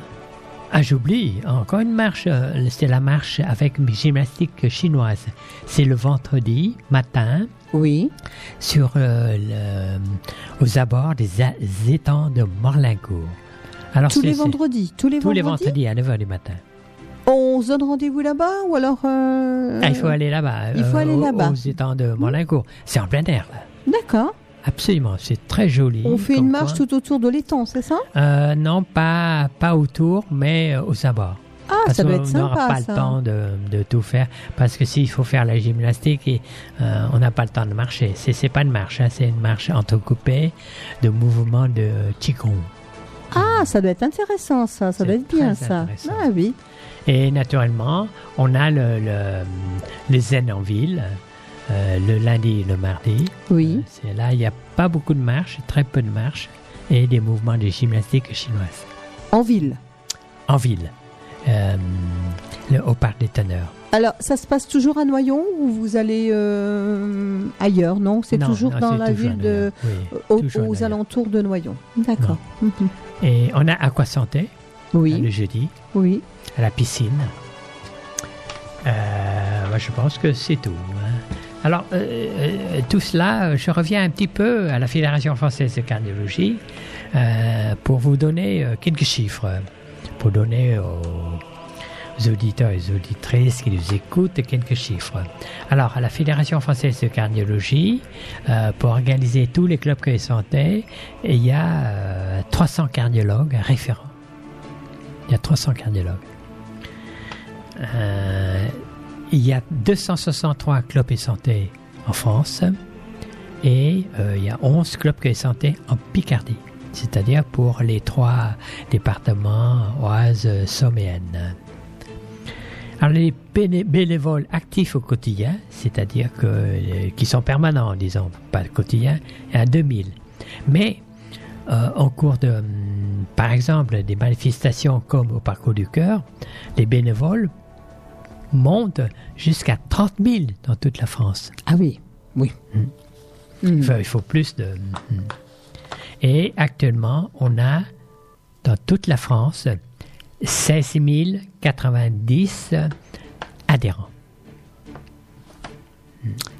ah j'oublie, encore une marche, euh, c'est la marche avec gymnastique chinoise. C'est le vendredi matin. Oui. Sur euh, le- aux abords des a- étangs de Morlincourt. Alors, tous les vendredis, tous les tous les vendredis. vendredis à 9h du matin. On se donne rendez-vous là-bas ou alors euh, Ah, il faut aller là-bas. il faut aller là-bas. Aux étangs de Morlincourt. C'est en plein air, là. D'accord. Absolument, c'est très joli. On fait une marche tout autour de l'étang, c'est ça? Euh, non, pas, pas autour, mais euh, aux abords. Ah, Parce ça doit être n'aura sympa, pas ça. le temps de, de tout faire. Parce que s'il faut faire la gymnastique, et, euh, on n'a pas le temps de marcher. C'est, c'est pas une marche, hein, c'est une marche entrecoupée de mouvements de Qigong. Ah, ça doit être intéressant, ça. Ça doit être bien, ça. Ah oui. Et naturellement, on a le, le, les zen en ville, euh, le lundi et le mardi. Oui. Euh, c'est là, il n'y a pas beaucoup de marches, très peu de marches, et des mouvements de gymnastique chinoise. En ville. En ville, euh, le, au parc des teneurs. Alors, ça se passe toujours à Noyon ou vous allez euh, ailleurs Non, c'est toujours non, dans la toujours ville de, oui, aux, toujours alentours de Noyon. D'accord. Et on a Aqua Santé, Oui. le jeudi, Oui. à la piscine. Euh, je pense que c'est tout. Alors, euh, euh, tout cela, je reviens un petit peu à la Fédération française de cardiologie euh, pour vous donner quelques chiffres, pour donner aux, auditeurs et aux auditrices qui nous écoutent quelques chiffres. Alors, à la Fédération française de cardiologie, pour organiser tous les clubs que santé, il y a euh, 300 cardiologues référents. Il y a 300 cardiologues. Il y a 263 clubs et santé en France et euh, il y a 11 clubs et santé en Picardie, c'est-à-dire pour les trois départements Oise, Somme et Aisne. Alors les béné- bénévoles actifs au quotidien, c'est-à-dire que euh, qui sont permanents, disons, pas le quotidien, il y a 2000. Mais euh, en cours de, hum, par exemple, des manifestations comme au Parcours du Cœur, les bénévoles montent jusqu'à 30 000 dans toute la France. Ah oui, oui. Il faut, il faut plus de. Et actuellement, on a dans toute la France 16 090 adhérents.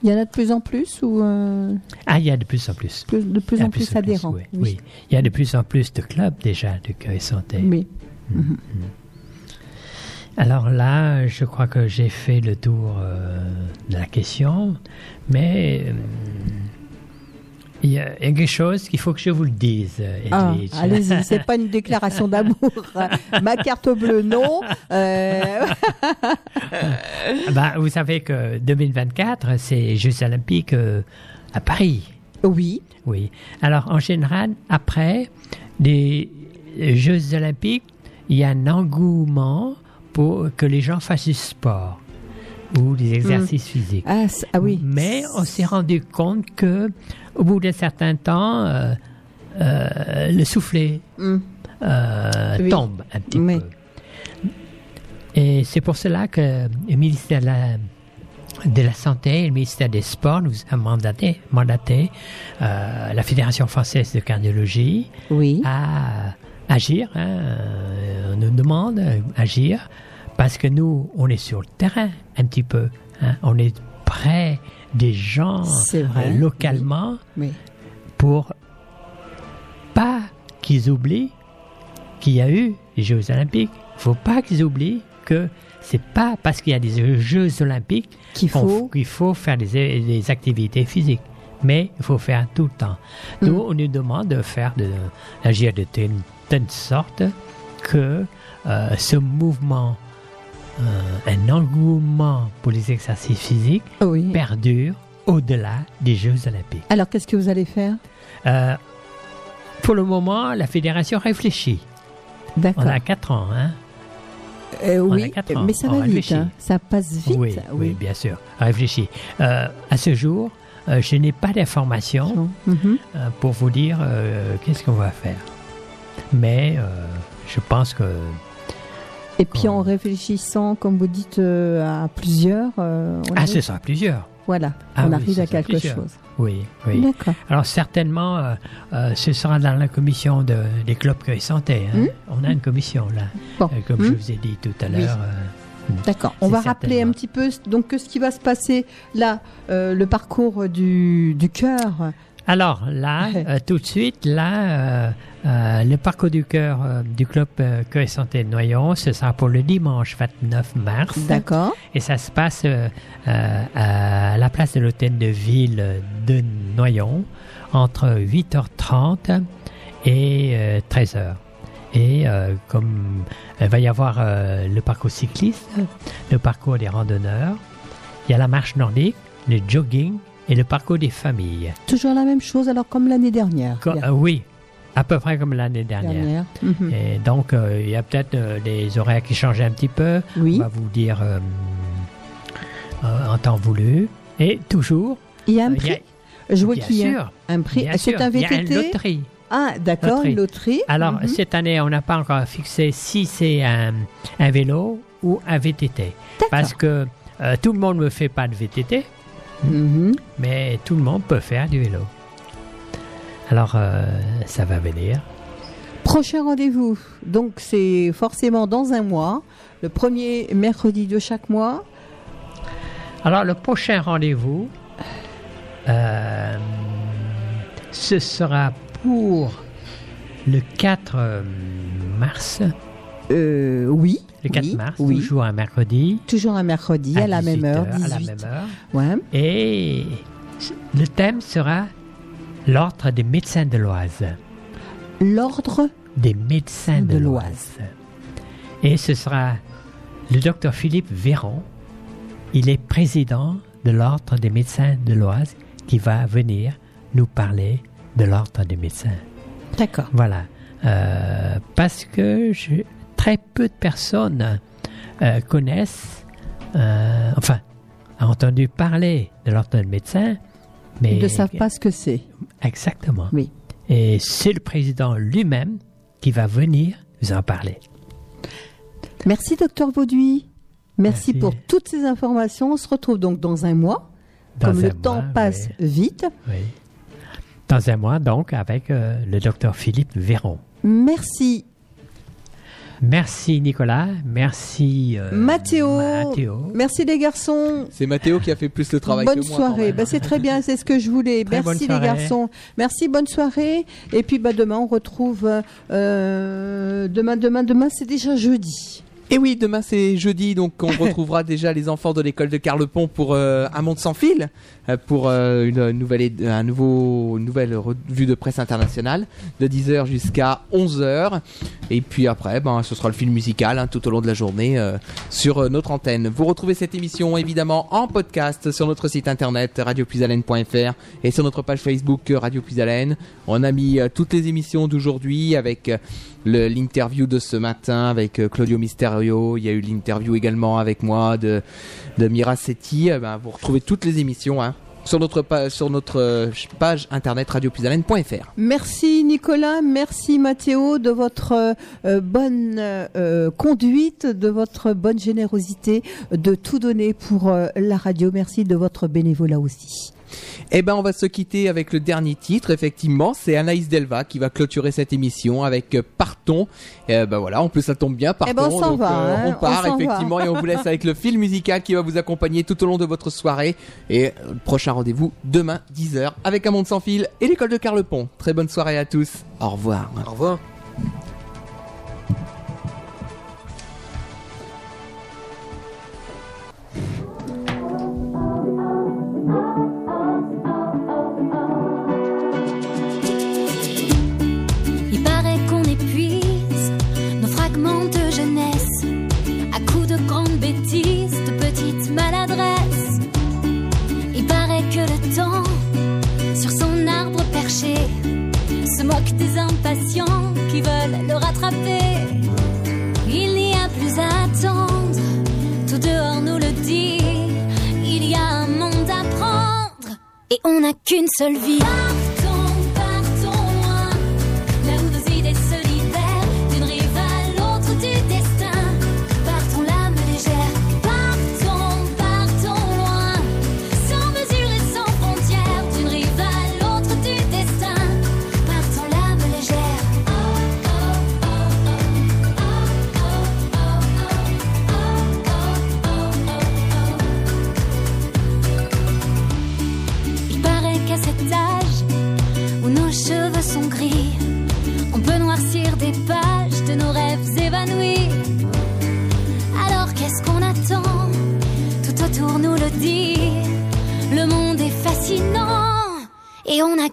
Il y en a de plus en plus ou euh, Ah, il y a de plus en plus. plus- de plus en plus adhérents oui, oui. Il y a de plus en plus de clubs déjà de cœur et santé. Oui. Alors là, je crois que j'ai fait le tour euh, de la question, mais euh, il y, a il y a quelque chose qu'il faut que je vous le dise, Ah, allez-y, c'est pas une déclaration d'amour. Ma carte bleue, non. Euh, Bah, vous savez que 2024, c'est les Jeux Olympiques euh, à Paris. Oui. Oui. Alors, en général, après les Jeux Olympiques, il y a un engouement pour que les gens fassent du sport ou des exercices physiques. Ah, ah oui. Mais on s'est rendu compte que, au bout d'un certain temps, euh, euh, le soufflet Mm. euh, Oui. tombe un petit Oui. peu. Et c'est pour cela que le ministère de la, de la Santé et le ministère des Sports nous a mandaté, mandaté euh, la Fédération française de cardiologie Oui. à agir. hein, euh, on nous demande d'agir parce que nous, on est sur le terrain un petit peu. hein, on est près des gens vrai, euh, localement Oui. pour pas qu'ils oublient qu'il y a eu les Jeux Olympiques. Il faut pas qu'ils oublient que c'est pas parce qu'il y a des Jeux Olympiques Qu'il faut. faut faire des, des activités physiques. Mais il faut faire tout le temps. Nous, Mm. on nous demande de faire de d'agir de telle, telle sorte que euh, ce mouvement, euh, un engouement pour les exercices physiques Oui. perdure au-delà des Jeux Olympiques. Alors, qu'est-ce que vous allez faire? Euh, pour le moment, la fédération réfléchit. On D'accord. a 4 ans, hein? Euh, on a oui, quatre ans, mais ça on va vite. hein. Ça passe vite. oui, oui, bien sûr. Réfléchis. Euh, à ce jour, euh, je n'ai pas d'informations Mhm. pour vous dire qu'est-ce qu'on va faire. Mais euh, je pense que Et puis en réfléchissant, comme vous dites, euh, à plusieurs, euh, on ah, arrive- ce sera plusieurs. voilà, Ah on oui, arrive à quelque plusieurs. chose. Oui, oui. D'accord. Alors certainement, ce sera dans la commission de, des clubs Cueil Santé. hein. Hmm. On a une commission là, Bon. Comme Hmm. je vous ai dit tout à l'heure. euh, D'accord. On C'est va rappeler un petit peu donc ce qui va se passer là, euh, le parcours du, du cœur. Alors là, euh, tout de suite, là, euh, euh, le parcours du cœur du club Cœur et Santé de Noyon, ce sera pour le dimanche 29 mars. D'accord. Et ça se passe à la place de l'hôtel de ville de Noyon entre 8h30 et euh, 13h. Et euh, comme il va y avoir euh, le parcours cycliste, le parcours des randonneurs, il y a la marche nordique, le jogging et le parcours des familles. Toujours la même chose alors comme l'année dernière. Co- euh, oui, à peu près comme l'année dernière. Dernière. Mhm. Et donc, euh, il y a peut-être euh, des horaires qui changent un petit peu. Oui. On va vous dire en temps voulu. Et toujours. Il y a un prix. Je vois qu'il y a sûr, un prix. C'est un il y a une VTT. loterie. Ah, d'accord, une loterie. Alors, Mhm. cette année, on n'a pas encore fixé si c'est un, un vélo ou un VTT. Parce que tout le monde ne fait pas de VTT, Mhm. mais tout le monde peut faire du vélo. Alors, euh, ça va venir. Prochain rendez-vous. Donc c'est forcément dans un mois, le premier mercredi de chaque mois. Alors, le prochain rendez-vous, euh, ce sera pour le 4 euh, mars. Euh, oui. Le 4 oui, mars, oui. toujours un mercredi. Toujours un mercredi à, la même 18 heure, heures, 18. À la même heure. Ouais. Et le thème sera l'ordre des médecins de l'Oise. L'ordre Des médecins de, De l'Oise. Et ce sera le docteur Philippe Véron. Il est président de l'ordre des médecins de l'Oise qui va venir nous parler de l'ordre des médecins. D'accord. Voilà. Euh, parce que je- très peu de personnes euh, connaissent, euh, enfin, ont entendu parler de l'ordre des médecins, mais Ils ne savent pas ce que c'est. Exactement. Oui. Et c'est le président lui-même qui va venir nous en parler. Merci, docteur Vauduit. Merci, Merci. pour toutes ces informations. On se retrouve donc dans un mois. Dans Comme un le temps passe vite. Oui. Dans un mois, donc, avec euh, le docteur Philippe Véron. Merci, Merci Nicolas, merci euh, Mathéo. Mathéo. Merci les garçons. C'est Mathéo qui a fait plus le travail bonne que moi. quand soirée. Bah, c'est très bien, c'est ce que je voulais. Très Merci les garçons. Merci, bonne soirée. Et puis bah, demain, on retrouve. euh, demain, demain, demain, c'est déjà jeudi. Et oui, demain c'est jeudi, donc on retrouvera déjà les enfants de l'école de Carlepont pour euh, un monde sans fil, pour euh, une nouvelle, un nouveau, une nouvelle revue de presse internationale de 10h jusqu'à 11h. Et puis après, ben, ce sera le film musical hein, tout au long de la journée euh, sur euh, notre antenne. Vous retrouvez cette émission évidemment en podcast sur notre site internet radiopuisalène.fr et sur notre page Facebook euh, Radio Puisalène. On a mis euh, toutes les émissions d'aujourd'hui avec euh, l'interview de ce matin avec euh, Claudio Mysterio. Il y a eu l'interview également avec moi de, de Mira Setti. Eh ben, vous retrouvez toutes les émissions hein, sur notre, pa- sur notre euh, page internet radiopuisalène.fr. Merci Nicolas, merci Mathéo de votre euh, bonne euh, conduite, de votre bonne générosité, de tout donner pour la radio. Merci de votre bénévolat aussi. Eh ben, on va se quitter avec le dernier titre. Effectivement, c'est Anaïs Delva qui va clôturer cette émission avec euh, Partons. Et ben voilà, en plus ça tombe bien. Partons. Eh ben, on s'en donc, va, euh, hein, on part on s'en va. effectivement et on vous laisse avec le film musical qui va vous accompagner tout au long de votre soirée. Et euh, le prochain rendez-vous demain 10h avec un monde sans fil et l'école de Carlepont. Très bonne soirée à tous. Au revoir. Au revoir. De jeunesse à coups de grandes bêtises, de petites maladresses. Il paraît que le temps, sur son arbre perché, se moque des impatients qui veulent le rattraper. Il n'y a plus à attendre, tout dehors nous le dit. Il y a un monde à prendre et on n'a qu'une seule vie.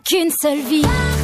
Qu'une seule vie.